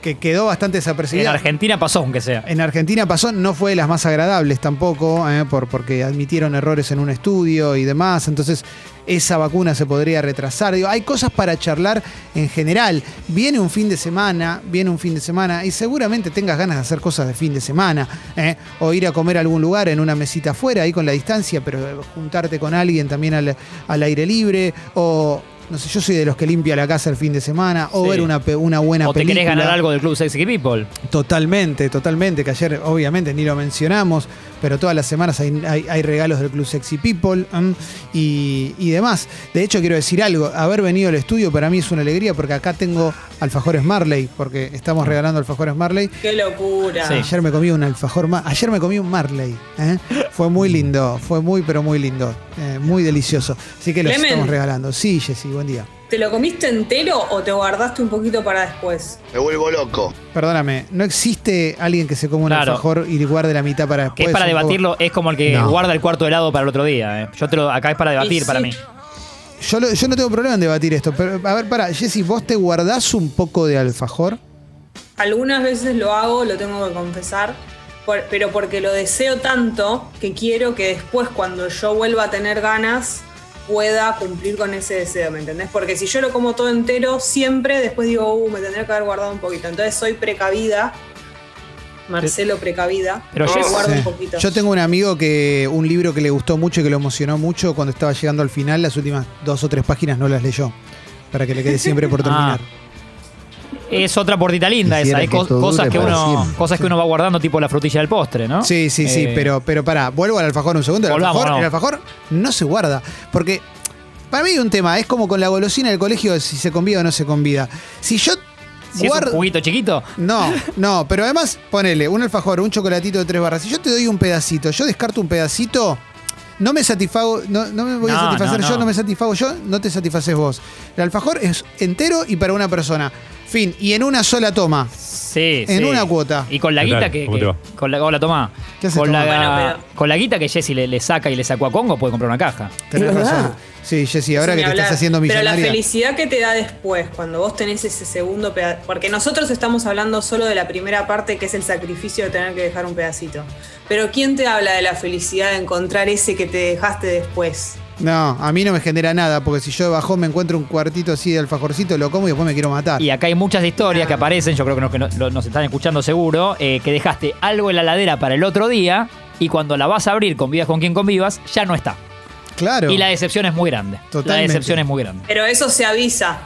que quedó bastante En desapercibida. Argentina pasó, aunque sea. En Argentina pasó, no fue de las más agradables tampoco, eh, por, porque admitieron errores en un estudio y demás. Entonces, esa vacuna se podría retrasar. Digo, hay cosas para charlar en general. Viene un fin de semana, viene un fin de semana, y seguramente tengas ganas de hacer cosas de fin de semana. eh, o ir a comer a algún lugar en una mesita afuera, ahí con la distancia, pero juntarte con alguien también al, al aire libre. O. No sé, yo soy de los que limpia la casa el fin de semana, o Sí. ver una, una buena o te película. querés ganar algo del Club Sexy People. Totalmente, totalmente, que ayer obviamente ni lo mencionamos, pero todas las semanas hay, hay- hay regalos del Club Sexy People y, y demás. De hecho, quiero decir algo, haber venido al estudio para mí es una alegría porque acá tengo alfajores Marley, porque estamos regalando alfajores Marley. Qué locura. Sí. Ayer me comí un alfajor, ayer me comí un Marley, ¿eh? fue muy lindo, fue muy pero muy lindo, eh, muy delicioso. Así que los estamos regalando. Sí, Jessy, buen día. ¿Te lo comiste entero o te guardaste un poquito para después? Me vuelvo loco. Perdóname, no existe alguien que se come un Claro. alfajor y guarde la mitad para Que después. es para un poco- debatirlo, es como el que No. guarda el cuarto helado para el otro día. eh. Yo te lo, acá es para debatir Y para sí. mí. Yo, yo no tengo problema en debatir esto, pero a ver, para, Jessy, ¿vos te guardás un poco de alfajor? Algunas veces lo hago, lo tengo que confesar, pero porque lo deseo tanto que quiero que después cuando yo vuelva a tener ganas pueda cumplir con ese deseo, ¿me entendés? Porque si yo lo como todo entero, siempre después digo, uh, me tendría que haber guardado un poquito. Entonces soy precavida Marcelo Precavida. Pero guardo Sí. un poquito. Yo tengo un amigo que un libro que le gustó mucho y que lo emocionó mucho cuando estaba llegando al final, las últimas dos o tres páginas no las leyó. Para que le quede siempre por (laughs) terminar. Es otra portita linda Quisiera esa. Hay que cosas, que uno, siempre. cosas que uno va guardando, tipo la frutilla del postre, ¿no? Sí, sí, sí, Eh, pero, pero pará, vuelvo al alfajor un segundo. El, Volvamos, alfajor, no. el alfajor no se guarda. Porque para mí hay un tema, es como con la golosina del colegio, si se convida o no se convida. Si yo Si es un juguito chiquito, No, no, pero además, ponele un alfajor, un chocolatito de tres barras. Si yo te doy un pedacito, yo descarto un pedacito, no me satisfago, no, no me voy a satisfacer no, yo, no me satisfago yo, no te satisfaces vos. El alfajor es entero y para una persona. Fin, y en una sola toma. sí, En sí. una cuota. Y con la ¿Qué guita tal? que. ¿Cómo que- te va? con la, hola, tomá. ¿Qué haces, con, Tomá? la, Bueno, pero- con la guita que Jessy le, le saca y le sacó a Congo, puede comprar una caja. Tenés razón. Sí, Jessy, ahora Sin que te hablar. estás haciendo Pero millonaria. la felicidad que te da después, cuando vos tenés ese segundo pedazo. Porque nosotros estamos hablando solo de la primera parte, que es el sacrificio de tener que dejar un pedacito. Pero ¿quién te habla de la felicidad de encontrar ese que te dejaste después? No, a mí no me genera nada, porque si yo de bajón me encuentro un cuartito así de alfajorcito, lo como y después me quiero matar. Y acá hay muchas historias que aparecen, yo creo que nos, que no- nos están escuchando seguro, eh, que dejaste algo en la ladera para el otro día y cuando la vas a abrir, convivas con quien convivas, ya no está. Claro. Y la decepción es muy grande. La Totalmente. decepción es muy grande. Pero eso se avisa.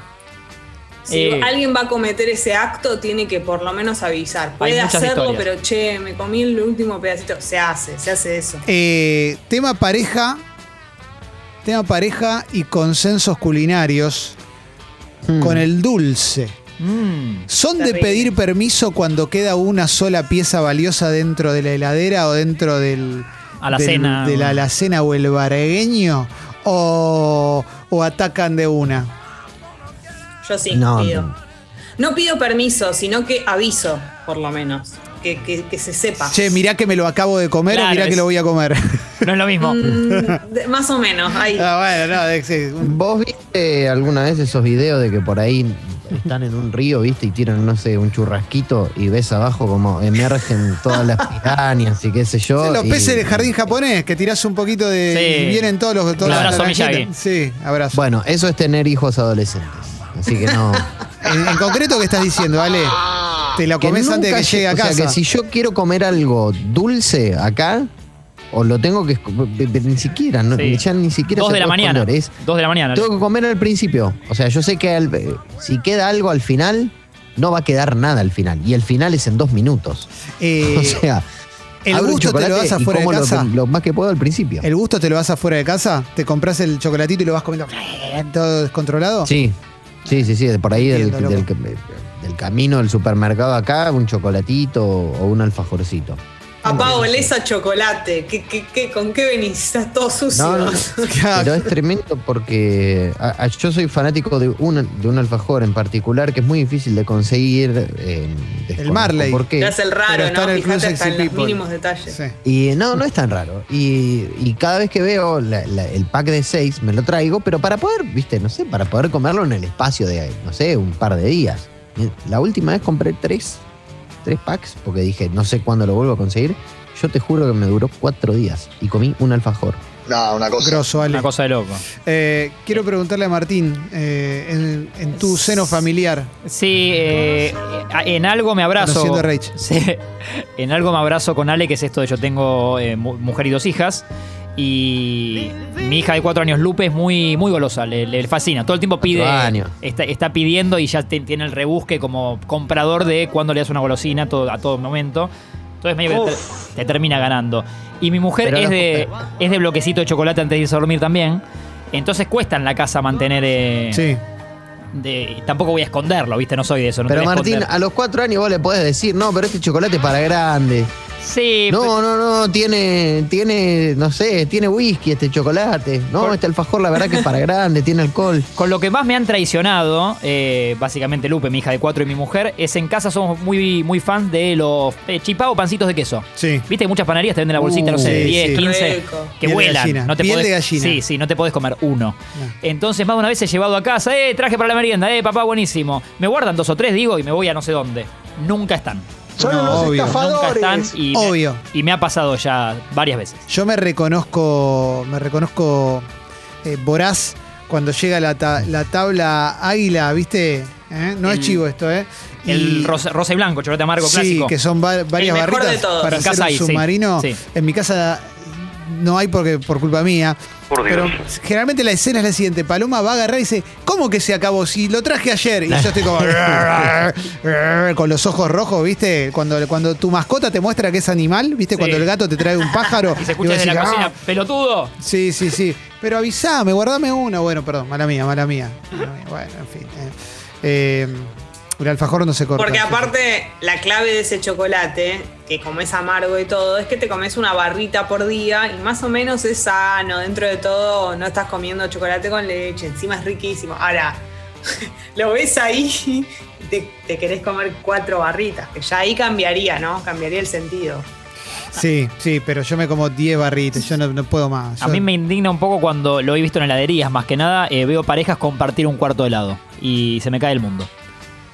Si Eh. alguien va a cometer ese acto, tiene que por lo menos avisar. Puede muchas hacerlo, historias. pero che, me comí el último pedacito. Se hace, se hace eso. Eh, tema pareja. Tema pareja y consensos culinarios Hmm. con el dulce. Mm. ¿Son de pedir permiso cuando queda una sola pieza valiosa dentro de la heladera o dentro del. Alacena. del- de la alacena o el bargueño? ¿O, o atacan de una? Yo sí, No, pido. no. No pido permiso, sino que aviso, por lo menos. Que, que- que se sepa. Che, mirá que me lo acabo de comer Claro, o mirá que lo voy a comer. (laughs) No es lo mismo. Mm, de- más o menos, ahí. ah, bueno, no, de- sí, un- ¿Vos viste alguna vez esos videos de que por ahí están en un río, viste, y tiran, no sé, un churrasquito y ves abajo como emergen todas las (laughs) pirañas y qué sé yo? los y- peces del jardín japonés, que tirás un poquito de. Sí. y vienen todos los. Todos Un abrazo Miyagi. Sí, abrazo. Bueno, eso es tener hijos adolescentes. Así que no. (laughs) En, en concreto, ¿qué estás diciendo, Ale? Te lo que comes antes de nunca que llegue a o sea, casa. que si yo quiero comer algo dulce acá, o lo tengo que. Ni siquiera, no, Sí. ya ni siquiera. Dos se de la mañana. esconder, es- Dos de la mañana. Tengo que comer al principio. O sea, yo sé que al- eh, si queda algo al final, no va a quedar nada al final. Y el final es en dos minutos. Eh, (laughs) o sea, el gusto te lo das afuera de lo- casa. Lo, más que puedo al principio. ¿El gusto te lo vas afuera de casa? ¿Te compras el chocolatito y lo vas comiendo todo descontrolado? Sí, sí, sí, sí. Por ahí del, Entiendo, del, loco. Del camino del supermercado acá, un chocolatito o un alfajorcito. Papá, olés a chocolate. ¿Qué, qué, qué, ¿Con qué venís? (laughs) Estás todo sucio. No, no, (laughs) no. Pero es tremendo porque a- a- yo soy fanático de un, de un alfajor en particular que es muy difícil de conseguir. eh, desconozco Marley. ¿Por qué? Te hace el raro, ¿no? en el Fíjate hasta en los mínimos detalles. Sí. Y no, no es tan raro. Y, y cada vez que veo la- la- el pack de seis, me lo traigo, pero para poder, viste, no sé, para poder comerlo en el espacio de, no sé, un par de días. La última vez compré tres, tres packs, porque dije, no sé cuándo lo vuelvo a conseguir. Yo te juro que me duró cuatro días y comí un alfajor. No, una cosa. Grosso, Ale. Una cosa de loco. Eh, quiero preguntarle a Martín, eh, en, en tu seno familiar, Sí, eh, en algo me abrazo. (laughs) Sí, en algo me abrazo con Ale, que es esto de yo tengo eh, mu- mujer y dos hijas. Y mi hija de cuatro años, Lupe, es muy, muy golosa, le, le fascina. Todo el tiempo pide. años. Está, está pidiendo y ya te- tiene el rebusque como comprador de cuando le das una golosina todo, a todo momento. Entonces medio que te, te termina ganando. Y mi mujer Pero es no- de, es de bloquecito de chocolate antes de irse a dormir también. Entonces cuesta en la casa mantener. eh, sí. de- tampoco voy a esconderlo, ¿viste? No soy de eso. No pero a Martín, esconder. a los cuatro años vos le podés decir, no, pero este chocolate es para grande. Sí, No, no, no, tiene, tiene, no sé, tiene whisky este chocolate. No, Por- este alfajor la verdad que es para (laughs) grande, tiene alcohol. Con lo que más me han traicionado, eh, básicamente Lupe, mi hija de cuatro y mi mujer, es en casa somos muy, muy fans de los eh, chipao pancitos de queso. Sí. Viste muchas panaderías te venden la bolsita, no sé, de Uh, sí, 10, sí. 15, Rico. que Piel de vuelan. gallina, No te piel podés- de gallina. Sí, sí, no te podés comer uno. No. Entonces, más de una vez he llevado a casa, eh, traje para la merienda, eh, papá, buenísimo. Me guardan dos o tres, digo, y me voy a no sé dónde. Nunca están. Son No, unos obvio. Nunca están estafadores. y Obvio. Me, y me ha pasado ya varias veces. Yo me reconozco, me reconozco eh, voraz cuando llega la, ta- la tabla águila, ¿viste? ¿eh? No es chivo esto, ¿eh? El Y- rosa, rosa y blanco, chocolate amargo Sí, clásico. que son va- varias barritas de todos. para En hacer casa un hay, sí. submarino. Sí. En mi casa no hay porque por culpa mía. Pero generalmente la escena es la siguiente: Paloma va a agarrar y dice, ¿cómo que se acabó? Si lo traje ayer. Y yo estoy como (laughs) con los ojos rojos, ¿viste? Cuando, cuando tu mascota te muestra que es animal, ¿viste? Sí. Cuando el gato te trae un pájaro. (laughs) Y se escucha desde la cocina, "Ah". pelotudo. Sí, sí, sí. Pero avísame, guardame una. Bueno, perdón, mala mía, mala mía. Mala mía. Bueno, en fin. eh. Eh, el alfajor no se corta. Porque aparte, la clave de ese chocolate, que comes amargo y todo, es que te comes una barrita por día y más o menos es sano. Dentro de todo, no estás comiendo chocolate con leche. Encima es riquísimo. Ahora, (laughs) lo ves ahí y te, te querés comer cuatro barritas, que ya ahí cambiaría, ¿no? Cambiaría el sentido. Sí, sí, pero yo me como 10 barritas, yo no, no puedo más. A Yo- mí me indigna un poco cuando lo he visto en heladerías, más que nada, eh, veo parejas compartir un cuarto de helado y se me cae el mundo.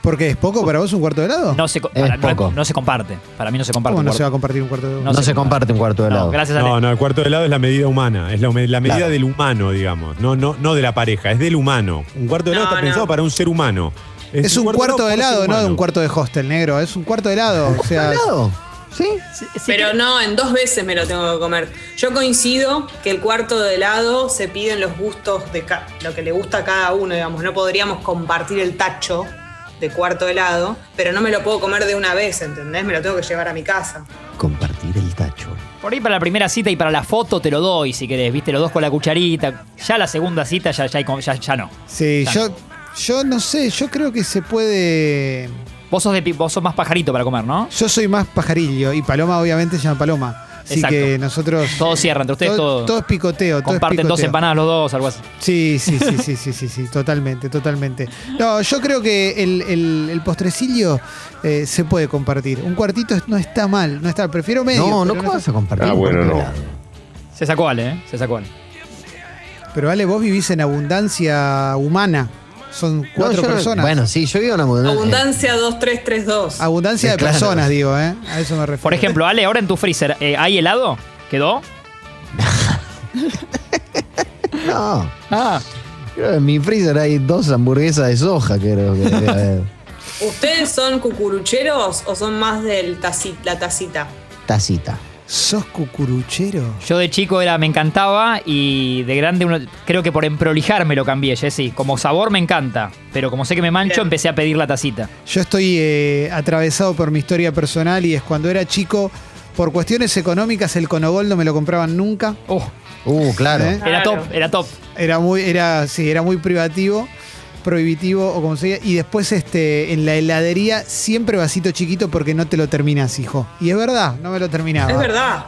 ¿Por qué? ¿Es poco para vos un cuarto de helado? No se, co- Es para- no- poco. no se comparte. Para mí no se comparte. ¿Cómo un no se va a compartir un cuarto de helado? No, No se, se comparte un cuarto de No, helado. gracias a No, no, el cuarto de helado es la medida humana, es la, la medida Claro. del humano, digamos, no, no, no de la pareja, es del humano. Un cuarto de helado No, está no. pensado para un ser humano. Es un cuarto de helado, no de un cuarto de hostel negro, es un cuarto de helado. O sea, ¿Helado? ¿Sí? Sí, sí, Pero no, en dos veces me lo tengo que comer. Yo coincido que el cuarto de helado se piden los gustos de ca- lo que le gusta a cada uno, digamos. No podríamos compartir el tacho de cuarto de helado, pero no me lo puedo comer de una vez, ¿entendés? Me lo tengo que llevar a mi casa. Compartir el tacho. Por ahí para la primera cita y para la foto te lo doy si querés, viste, los dos con la cucharita. Ya la segunda cita ya, ya, ya, ya no. sí, Ya. yo, yo no sé, yo creo que se puede. Vos sos, de, pi- vos sos más pajarito para comer, ¿no? Yo soy más pajarillo y Paloma obviamente se llama Paloma. Así Exacto. que nosotros. Todo cierra entre ustedes, todo. todo es picoteo. todo es Comparten dos empanadas los dos, algo así. Sí, sí, sí, sí, sí, sí, sí, totalmente, totalmente. No, yo creo que el, el- el postrecillo eh, se puede compartir. Un cuartito no está mal, no está, prefiero medio. No, no, ¿cómo vas a compartir Ah, bueno, no. Se sacó Ale, ¿eh? Se sacó Ale. Pero Ale, vos vivís en abundancia humana. Son cuatro No, yo no- personas. Bueno, sí, yo vivo en abundancia. Abundancia 2332. abundancia de Claro. personas, digo, ¿eh? A eso me refiero. Por ejemplo, Ale, ahora en tu freezer, eh, ¿hay helado? ¿Quedó? (laughs) No, Ah. creo que en mi freezer hay dos hamburguesas de soja, creo que. (laughs) ¿Ustedes son cucurucheros o son más del taci- la tacita? Tacita. ¿Sos cucuruchero? Yo de chico era, me encantaba y de grande uno, creo que por emprolijar me lo cambié, Jessy. Como sabor me encanta, pero como sé que me mancho, Bien. empecé a pedir la tacita. Yo estoy eh, atravesado por mi historia personal y es cuando era chico, por cuestiones económicas, el conogol no me lo compraban nunca. Oh, Uh, claro. ¿Eh? era top, era top. Era muy, era, sí, era muy privativo, prohibitivo o como se diga. Y después este, en la heladería siempre vasito chiquito porque no te lo terminas, hijo. Y es verdad, no me lo terminaba. Es verdad.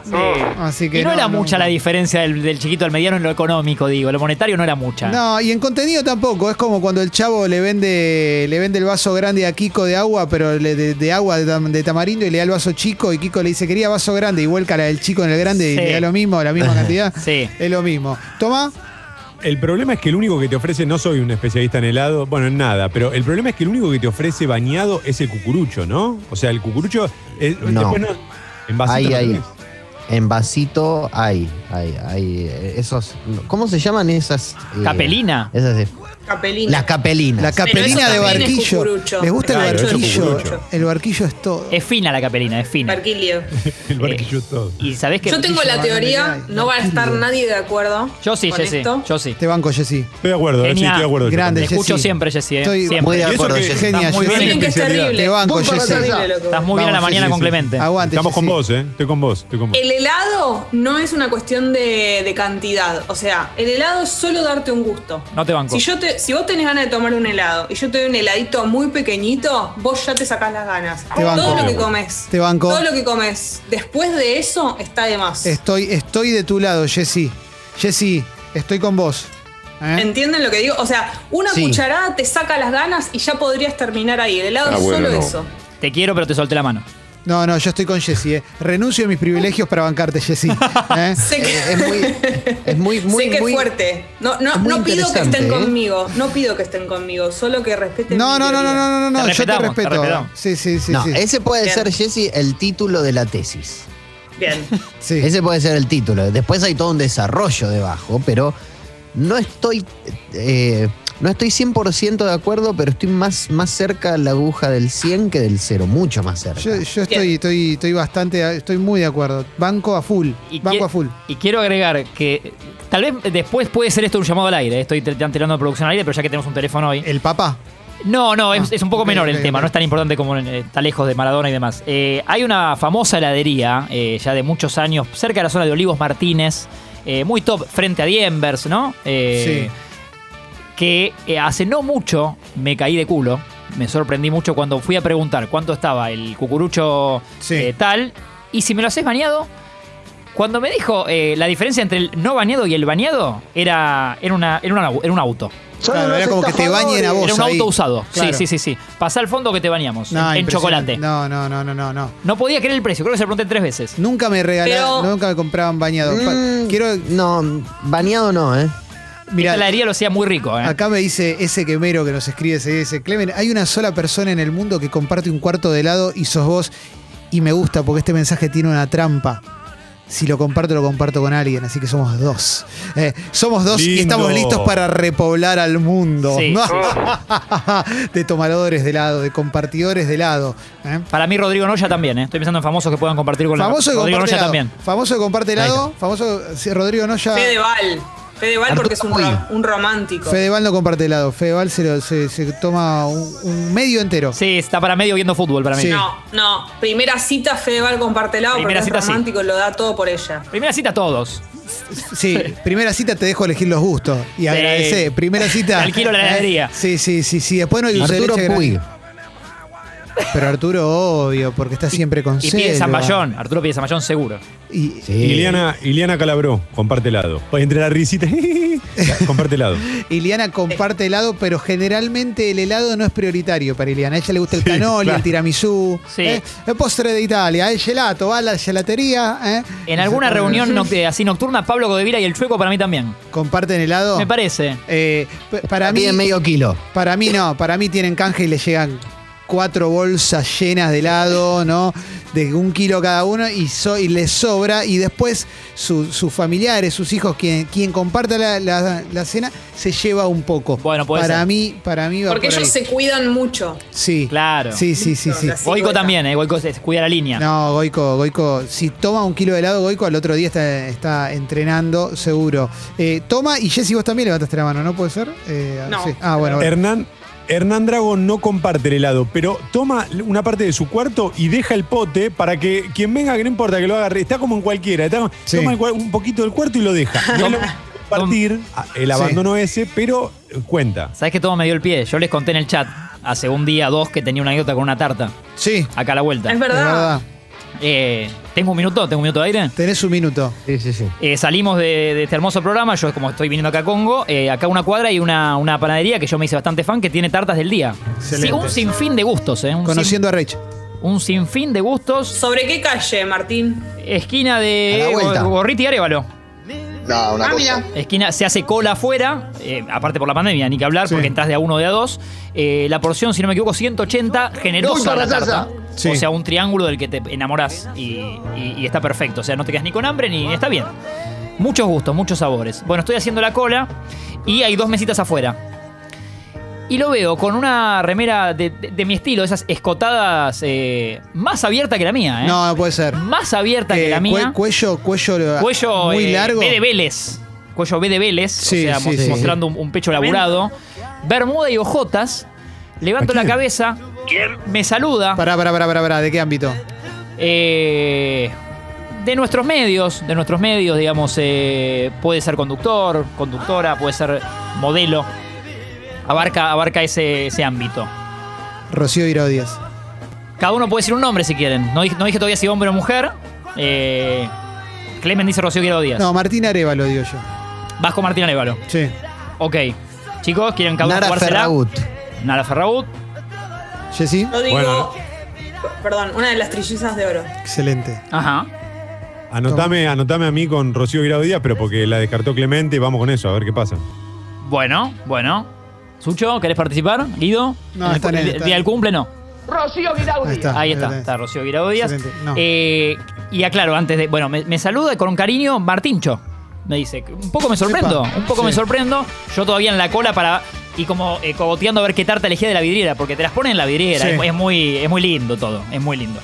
Así que Y no, era mucha la diferencia del, del chiquito al mediano en lo económico, digo. Lo monetario no era mucha. No, y en contenido tampoco. Es como cuando el chavo le vende, le vende el vaso grande a Kiko de agua, pero le- de, de agua de, tam- de tamarindo y le da el vaso chico. Y Kiko le dice, quería vaso grande y vuelca la del chico en el grande y Sí. le da lo mismo, la misma (laughs) cantidad. Sí. Es lo mismo. Toma. El problema es que el único que te ofrece, no soy un especialista en helado, bueno, en nada, pero el problema es que el único que te ofrece bañado es el cucurucho, ¿no? O sea, el cucurucho. es- No. después no. En vasito Hay, no. En vasito hay, hay, hay. Esos. ¿Cómo se llaman esas? eh, Capelina. Esas Capelina. las capelinas. La capelina de es barquillo. ¿Les gusta Claro, el es barquillo? El barquillo es todo. Es fina la capelina, es fina. Barquilio. (laughs) El barquillo todo. Y sabés que. Yo tengo la teoría, no va a estar nadie de acuerdo. Yo sí, con Jessy. esto. Yo sí. Te banco, Jessy. Estoy de acuerdo, eh, sí, Genial. estoy de acuerdo. Grande, Te también. escucho Jessy. siempre, Jessy. eh, Estoy Siempre. muy de acuerdo, Jessy. Genial, Estás muy Jessy. Dicen que es terrible. Te banco, Jessy. Estás muy bien a la mañana Jessy, con. Clemente. Aguante, Estamos con Jessy. vos, ¿eh? Estoy con vos. El helado no es una cuestión de, de cantidad. O sea, el helado es solo darte un gusto. No te banco. Si, yo te, si vos tenés ganas de tomar un helado y yo te doy un heladito muy pequeñito, vos ya te sacás las ganas. Te banco. Todo lo que comes. Te banco. Todo lo que comes. Después de eso está de más. Estoy, estoy de tu lado, Jessy. Jessy, estoy con vos. ¿Eh? ¿Entienden lo que digo? O sea, una Sí. cucharada te saca las ganas y ya podrías terminar ahí. El helado Ah, es bueno, solo no. eso. Te quiero, pero te solté la mano. No, no, yo estoy con Jessy. ¿eh? Renuncio a mis privilegios para bancarte, Jessy. ¿eh? Sé que, Es muy. Es muy, muy, sé que muy- es fuerte. No, no, es muy no pido que estén ¿eh? conmigo. No pido que estén conmigo. Solo que respeten No, mi no, no, no, no, no, no, Te yo te respeto. Sí, sí, sí. No, sí. ese puede Bien. ser, Jesse, el título de la tesis. Bien. (laughs) Sí. Ese puede ser el título. Después hay todo un desarrollo debajo, pero no estoy. Eh, no estoy 100% de acuerdo, pero estoy más, más cerca de la aguja del 100 que del 0, mucho más cerca. Yo, yo estoy, estoy, estoy bastante, estoy muy de acuerdo. Banco a full. Y banco a full. Y quiero agregar que tal vez después puede ser esto un llamado al aire. Estoy te- tirando de producción al aire, pero ya que tenemos un teléfono hoy. ¿El papá? No, no, es, Ah, es un poco menor el tema, no es tan importante como eh, está lejos de Maradona y demás. Eh, hay una famosa heladería, eh, ya de muchos años, cerca de la zona de Olivos Martínez, eh, muy top, frente a Diembers, ¿no? Eh, Que eh, hace no mucho me caí de culo, me sorprendí mucho cuando fui a preguntar cuánto estaba el cucurucho Sí. eh, tal, y si me lo haces bañado, cuando me dijo eh, la diferencia entre el no bañado y el bañado, era, era, una, era, una- era un auto. Claro, era como que te bañen a vos. Era un ahí. auto usado. Claro. Sí, sí, sí, sí. Pasá al fondo que te bañamos. No, en, chocolate. No, no, no, no, no, no. No podía creer el precio, creo que se lo pregunté tres veces. Nunca me regalaban, Pero- nunca me compraban bañado. Mm, Quiero, No, bañado no, ¿eh? Mira, Esta heladería lo hacía muy rico, ¿eh? acá me dice ese quemero que nos escribe, se dice, Clemen, hay una sola persona en el mundo que comparte un cuarto de helado y sos vos. Y me gusta porque este mensaje tiene una trampa. Si lo comparto, lo comparto con alguien, así que somos dos. Eh, somos dos y estamos listos para repoblar al mundo. Sí, (laughs) de tomadores de helado, de compartidores de helado. ¿eh? Para mí, Rodrigo Noya también, ¿eh? Estoy pensando en famosos que puedan compartir con Famoso la Rodrigo comparte Noya helado. también. Famoso de comparte helado. Famoso sí, Rodrigo Noya. Fedeval. Fedeval porque es un, Arturo ro- un romántico. Fedeval no comparte helado. Fedeval se, lo- se- se toma un, un medio entero. Sí, está para medio viendo fútbol para mí. Sí. No, no. Primera cita, Fedeval comparte helado Primera porque cita, es sí. romántico y lo da todo por ella. Primera cita a todos. Sí, primera cita te dejo elegir los gustos. Y agradecé. Primera cita. Alquilo la heladería. Sí, sí, sí, sí. Después no hay Arturo Puig. Pero Arturo, obvio, porque está siempre con Y pide selva. Zamballón. Arturo pide Zamballón seguro. Y, Sí. Iliana, Iliana Calabró, comparte helado. Entre la risita, (laughs) comparte helado. Iliana comparte helado, pero generalmente el helado no es prioritario para Iliana. A ella le gusta el Sí, canoli, claro. el tiramisú. Sí. ¿eh? El postre de Italia, el gelato, va a la gelatería. ¿eh? En alguna reunión noct- así nocturna, Pablo Godevira y el Chueco para mí también. ¿Comparten helado? Me parece. Eh, p- para mí, Piden medio kilo. para mí no, para mí tienen canje y le llegan cuatro bolsas llenas de helado, ¿no? De un kilo cada uno y, so- y les sobra. Y después su- sus familiares, sus hijos, quien, quien comparta la, la- la cena, se lleva un poco. Bueno, puede para ser. mí, para mí va Porque por ellos ahí. se cuidan mucho. Sí. Claro. Sí, sí, sí, sí. Goico también, ¿eh? Goico se- cuida la línea. No, Goico, Goico, si toma un kilo de helado, Goico al otro día está, está entrenando, seguro. Eh, toma, y Jessy, vos también levantaste la mano, ¿no puede ser? Eh, No. sí. Ah, bueno, bueno. Hernán, Hernán Drago no comparte el helado, pero toma una parte de su cuarto y deja el pote para que quien venga, que no importa que lo agarre, está como en cualquiera. está- Sí. Toma el un poquito del cuarto y lo deja. (laughs) No es lo mismo compartir ah, el abandono ese, pero cuenta. ¿Sabes que todo me dio el pie? Yo les conté en el chat hace un día, dos, que tenía una anécdota con una tarta. Sí, Acá a la vuelta. Es verdad. verdad. Eh, ¿Tengo un minuto? ¿Tengo un minuto de aire? Tenés un minuto. Sí, sí, sí. Eh, salimos de, de este hermoso programa, yo como estoy viniendo acá a Congo, eh, acá una cuadra y una, una panadería que yo me hice bastante fan que tiene tartas del día. Sí, un sinfín de gustos, ¿eh? Un, Conociendo a Rich. sin- un sinfín de gustos. ¿Sobre qué calle, Martín? Esquina de Gorriti y Arevalo. No, una Ah, cosa. mira. Esquina, se hace cola afuera, eh, aparte por la pandemia, ni que hablar, Sí. porque entras de a uno o de a dos. Eh, la porción, si no me equivoco, 180, generosa la tarta. Sí. O sea, un triángulo del que te enamorás y, y- y está perfecto. O sea, no te quedas ni con hambre ni está bien. Muchos gustos, muchos sabores. Bueno, estoy haciendo la cola y hay dos mesitas afuera. Y lo veo con una remera de, de- de mi estilo, esas escotadas eh, más abierta que la mía, ¿eh? No, no puede ser. Más abierta que Eh, la cue- mía. cuello, cuello, Cuello muy eh, largo. B de Vélez. Cuello B de Vélez. Sí, o sea, sí, mo- sí. mostrando un, un pecho laburado. Bermuda y ojotas. Levanto la cabeza. Me saluda. Pará, pará, pará, pará, pará. ¿De qué ámbito? eh, de nuestros medios. De nuestros medios, digamos. eh, puede ser conductor, conductora, puede ser modelo. Abarca, abarca ese, ese ámbito. Rocío Irodias. Cada uno puede decir un nombre si quieren. No dije, no dije todavía si hombre o mujer. Eh, Clemen dice Rocío Díaz. No, Martín Arevalo, digo yo. Vasco Martín Alévalo. Sí. Ok. Chicos, ¿quieren cada uno Nara jugársela? Ferragut. Nara Ferragut. Jessy, Yo digo. Bueno. Perdón, una de las trillizas de oro. excelente. Ajá. Anotame, anotame a mí con Rocío Virado Díaz, pero porque la descartó Clemente, vamos con eso, a ver qué pasa. Bueno, bueno. Sucho, ¿querés participar? Guido. No, el, está en él, el- está el día del cumple no. Ahí está. Ahí está, está Rocío. No. Eh, y aclaro, antes de. Bueno, me, me saluda con cariño Martincho. Me dice, un poco me sorprendo, Epa, un poco sí. me sorprendo. Yo todavía en la cola para. y como eh, cogoteando a ver qué tarta elegía de la vidriera, porque te las ponen en la vidriera, Sí. es, es muy, es muy lindo todo, es muy lindo.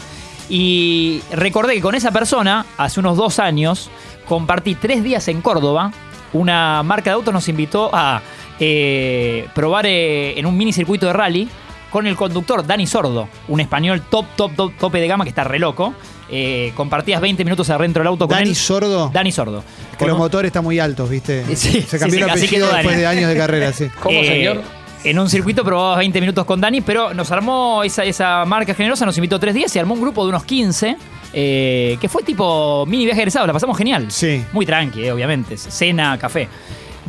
Y recordé que con esa persona, hace unos dos años, compartí tres días en Córdoba, una marca de autos nos invitó a eh, probar eh, en un mini circuito de rally con el conductor Dani Sordo, un español top, top, top, tope de gama que está re loco. Eh, compartías 20 minutos adentro del auto con Dani él. Sordo. Dani Sordo. Que Con los motores están muy altos, ¿viste? (laughs) Sí, Se cambió sí, el apellido después Dani. de años de carrera, sí. ¿Cómo, Eh, señor? En un circuito probabas 20 minutos con Dani, pero nos armó esa, esa marca generosa, nos invitó tres días y armó un grupo de unos 15, eh, que fue tipo mini viaje egresado, la pasamos genial. Sí. Muy tranqui, eh, obviamente, cena, café.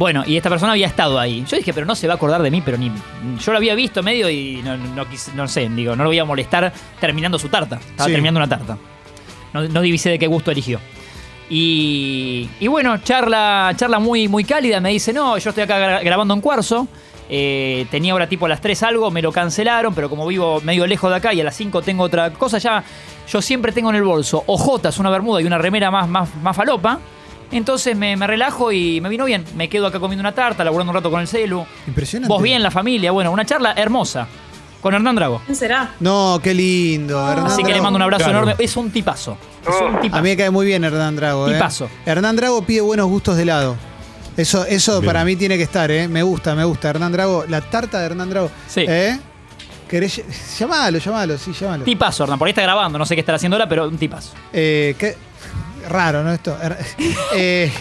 Bueno, y esta persona había estado ahí. Yo dije, pero no se va a acordar de mí, pero ni. Yo lo había visto medio y no, no, sé, digo, no lo voy a molestar terminando su tarta. Estaba Sí. terminando una tarta. No, no divisé de qué gusto eligió. Y, y bueno, charla, charla muy, muy cálida. Me dice, no, yo estoy acá gra- grabando en cuarzo. Eh, tenía ahora tipo a las 3 algo, me lo cancelaron, pero como vivo medio lejos de acá y a las 5 tengo otra cosa, ya yo siempre tengo en el bolso ojotas, una bermuda y una remera más, más, más falopa. Entonces me, me relajo y me vino bien. Me quedo acá comiendo una tarta, laburando un rato con el celu. Impresionante. Vos bien, la familia. Bueno, una charla hermosa con Hernán Drago. ¿Quién será? No, qué lindo. Hernán Así que le mando un abrazo Claro. enorme. Es un tipazo. Es un A tipazo. mí me cae muy bien Hernán Drago. ¿eh? Tipazo. Hernán Drago pide buenos gustos de helado. Eso, eso Bien. para mí tiene que estar, ¿eh? Me gusta, me gusta. Hernán Drago, la tarta de Hernán Drago. Sí. ¿Eh? ¿Querés? Llamalo, llamalo, sí, llamalo. Tipazo, Hernán. Por ahí está grabando. No sé qué estará haciendo ahora, pero un tipazo. Eh, qué raro, ¿no? Esto. Er- (laughs) eh,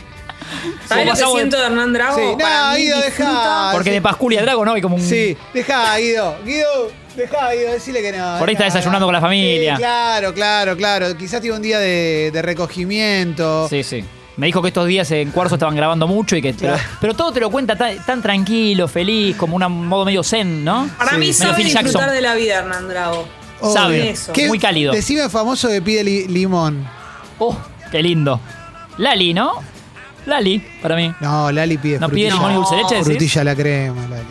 ¿Sabes lo que siento de Hernán Drago? Sí, no, Guido, dejá. Porque sí. de Pasculia a Drago no hay como un. sí, dejá, Guido. Guido, dejá, Guido, decile que no. Por ahí está desayunando con la familia. Sí, claro, claro, claro. Quizás tiene un día de, de recogimiento. Sí, sí. Me dijo que estos días en Cuarzo estaban grabando mucho y que. Pero, pero todo te lo cuenta tan, tan tranquilo, feliz, como un modo medio zen, ¿no? Para Sí. mí sabe Phil disfrutar Jackson. de la vida Hernán Drago. Obvio. Sabe. Eso. ¿Qué- Muy cálido. Decime famoso que pide li- limón. Oh, qué lindo. Lali, ¿no? Lali, para mí. No, Lali pide ¿No frutilla. pide limón y dulce de leche? decís? Frutilla a la crema, Lali.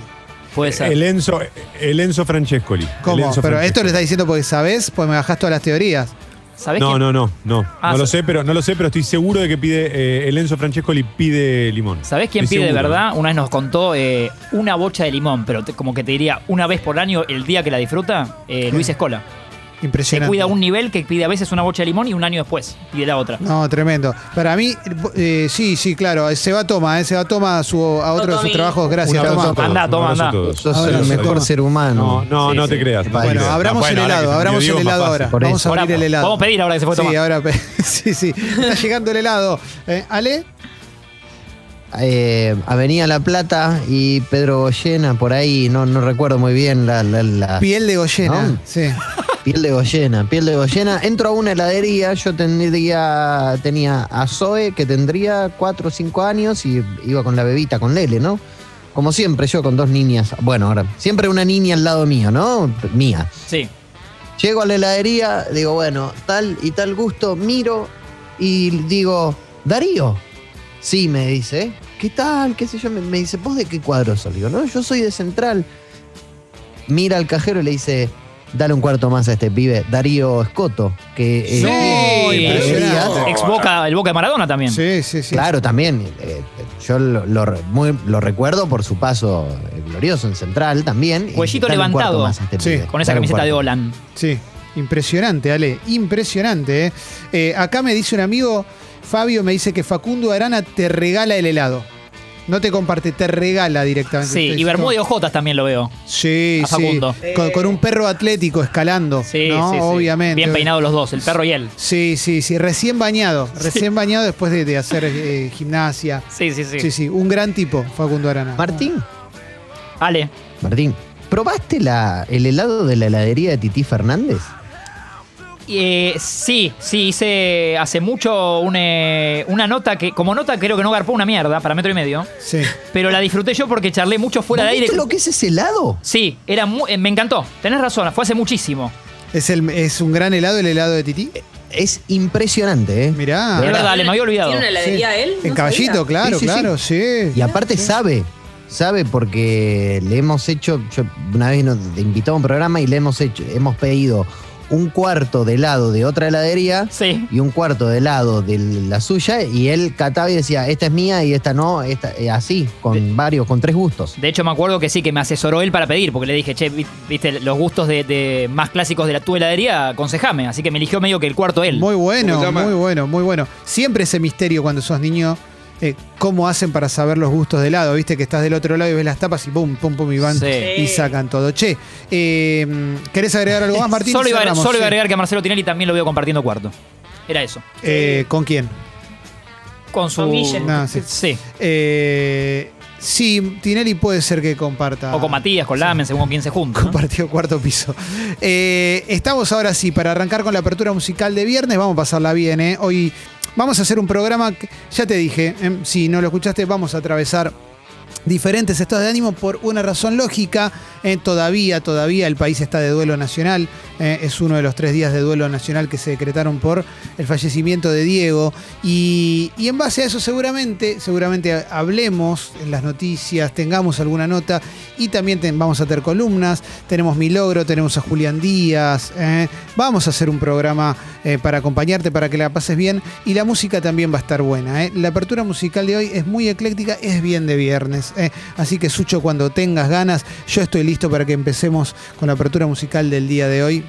Puede ser. El Enzo, el Enzo Francescoli. El ¿Cómo? Enzo Pero Francescoli. esto lo estás diciendo porque sabés, pues me bajás todas las teorías. ¿Sabés No, quién? no, no, no. Ah, no lo sé, pero no lo sé, pero estoy seguro de que pide eh, el Enzo Francescoli pide limón. ¿Sabés quién Estoy pide de seguro. verdad? Una vez nos contó eh, una bocha de limón, pero te- como que te diría una vez por año el día que la disfruta, eh, Luis Escola. Se Impresionante. cuida a un nivel que pide a veces una bocha de limón y un año después pide la otra. No, tremendo. Para mí, eh, sí, sí, claro. Se va a toma, eh, se va a toma a, su, a otro de sus trabajos. Gracias, Toma. a todos, Andá, un toma, abrazo a andá. todos. Sos Ahora el sí. mejor ser No, humano. no, Sí, no sí. te creas. Bueno, No, abramos bueno, el helado, se abramos el helado ahora. Vamos a abrir el helado. Vamos a pedir ahora que se fue Sí, Tomás. ahora (laughs) sí, sí. Está llegando el helado. Eh, ¿Ale? Eh, Avenida La Plata y Pedro Goyena, por ahí, no, no recuerdo muy bien la, la- la- Piel de Goyena. No. Sí. Piel de Goyena, piel de Goyena. Entro a una heladería, yo tendría, tenía a Zoe, que tendría 4 o 5 años, y iba con la bebita, con Lele, ¿no? Como siempre, yo con dos niñas. Bueno, ahora, siempre una niña al lado mío, ¿no? Mía. Sí. Llego a la heladería, digo, bueno, tal y tal gusto, miro y digo, Darío. Sí, me dice, ¿qué tal? ¿Qué sé yo? Me, me dice, ¿vos de qué cuadro sos? Digo, no, yo soy de Central. Mira al cajero y le dice, dale un cuarto más a este pibe, Darío Escoto, que eh, Sí, impresionante. heladería. Ex Boca, el Boca de Maradona también. Sí, sí, sí. Claro, también. eh, yo lo, lo re- muy- lo recuerdo por su paso eh, glorioso en Central también. y Cuellito dale un cuarto levantado. más a este Sí, pibe, Con esa dale un camiseta de cuarto. Olan. Sí, impresionante, Ale, impresionante. ¿eh? Eh, acá me dice un amigo, Fabio, me dice que Facundo Arana te regala el helado. No te comparte, te regala directamente. Sí, y Bermuda y Ojotas también lo veo. Sí, a sí. Facundo. Con, con un perro atlético escalando. Sí, ¿no? sí, sí. Obviamente. Bien peinados los dos, el perro y él. Sí, sí, sí. Recién bañado. Recién bañado después de, de hacer eh, gimnasia. Sí, sí, sí. Sí, sí. Un gran tipo, Facundo Arana. Martín, Ale, Martín, ¿probaste la, el helado de la heladería de Titi Fernández? Eh, sí, sí, hice hace mucho eh, una nota que, como nota creo que no garpó una mierda para metro y medio, Sí. pero la disfruté yo porque charlé mucho fuera de ¿Vos aire. viste lo que es ese helado? Sí, era mu- eh, me encantó. Tenés razón, fue hace muchísimo. Es, el, es un gran helado el helado de Titi. Es impresionante, ¿eh? Mirá. Es verdad, le me había olvidado. ¿Tiene una heladería Sí. él? En No caballito, sabía. claro, Sí, sí, sí. claro, sí. Y aparte sabe, sabe porque le hemos hecho, yo una vez nos invitó a un programa y le hemos hecho, hemos pedido un cuarto de helado de otra heladería Sí. y un cuarto de helado de la suya y él cataba y decía, esta es mía y esta no, esta, eh, así, con varios, con tres gustos. De hecho, me acuerdo que sí, que me asesoró él para pedir, porque le dije, che, vi- viste, los gustos de, de más clásicos de la tu heladería, aconsejame. Así que me eligió medio que el cuarto él. Muy bueno, muy bueno, muy bueno. Siempre ese misterio cuando sos niño, eh, cómo hacen para saber los gustos de helado. Viste que estás del otro lado y ves las tapas y pum, pum, pum, y van Sí. y sacan todo. Che, eh, ¿querés agregar algo más, Martín? solo, iba, a- Cerramos, solo iba a sí. agregar que a Marcelo Tinelli también lo veo compartiendo cuarto. Era eso. Eh, ¿Con quién? Con su. Con. No, sí. Sí. Eh, sí, Tinelli puede ser que comparta. O con Matías, con Lamen, según con quién se junta. ¿no? Compartido cuarto piso. Eh, estamos ahora sí para arrancar con la apertura musical de viernes. Vamos a pasarla bien, ¿eh? Hoy vamos a hacer un programa, que, ya te dije, ¿eh? si no lo escuchaste, vamos a atravesar diferentes estados de ánimo por una razón lógica. Eh, todavía, todavía el país está de duelo nacional. Eh, es uno de los tres días de duelo nacional que se decretaron por el fallecimiento de Diego. Y, en base a eso seguramente, seguramente hablemos en las noticias, tengamos alguna nota y también vamos a tener columnas. Tenemos Mi Logro, tenemos a Julián Díaz. eh. Vamos a hacer un programa para acompañarte, para que la pases bien. Y la música también va a estar buena. La apertura musical de hoy es muy ecléctica, es bien de viernes. Eh. Así que Sucho, cuando tengas ganas, yo estoy listo para que empecemos con la apertura musical del día de hoy.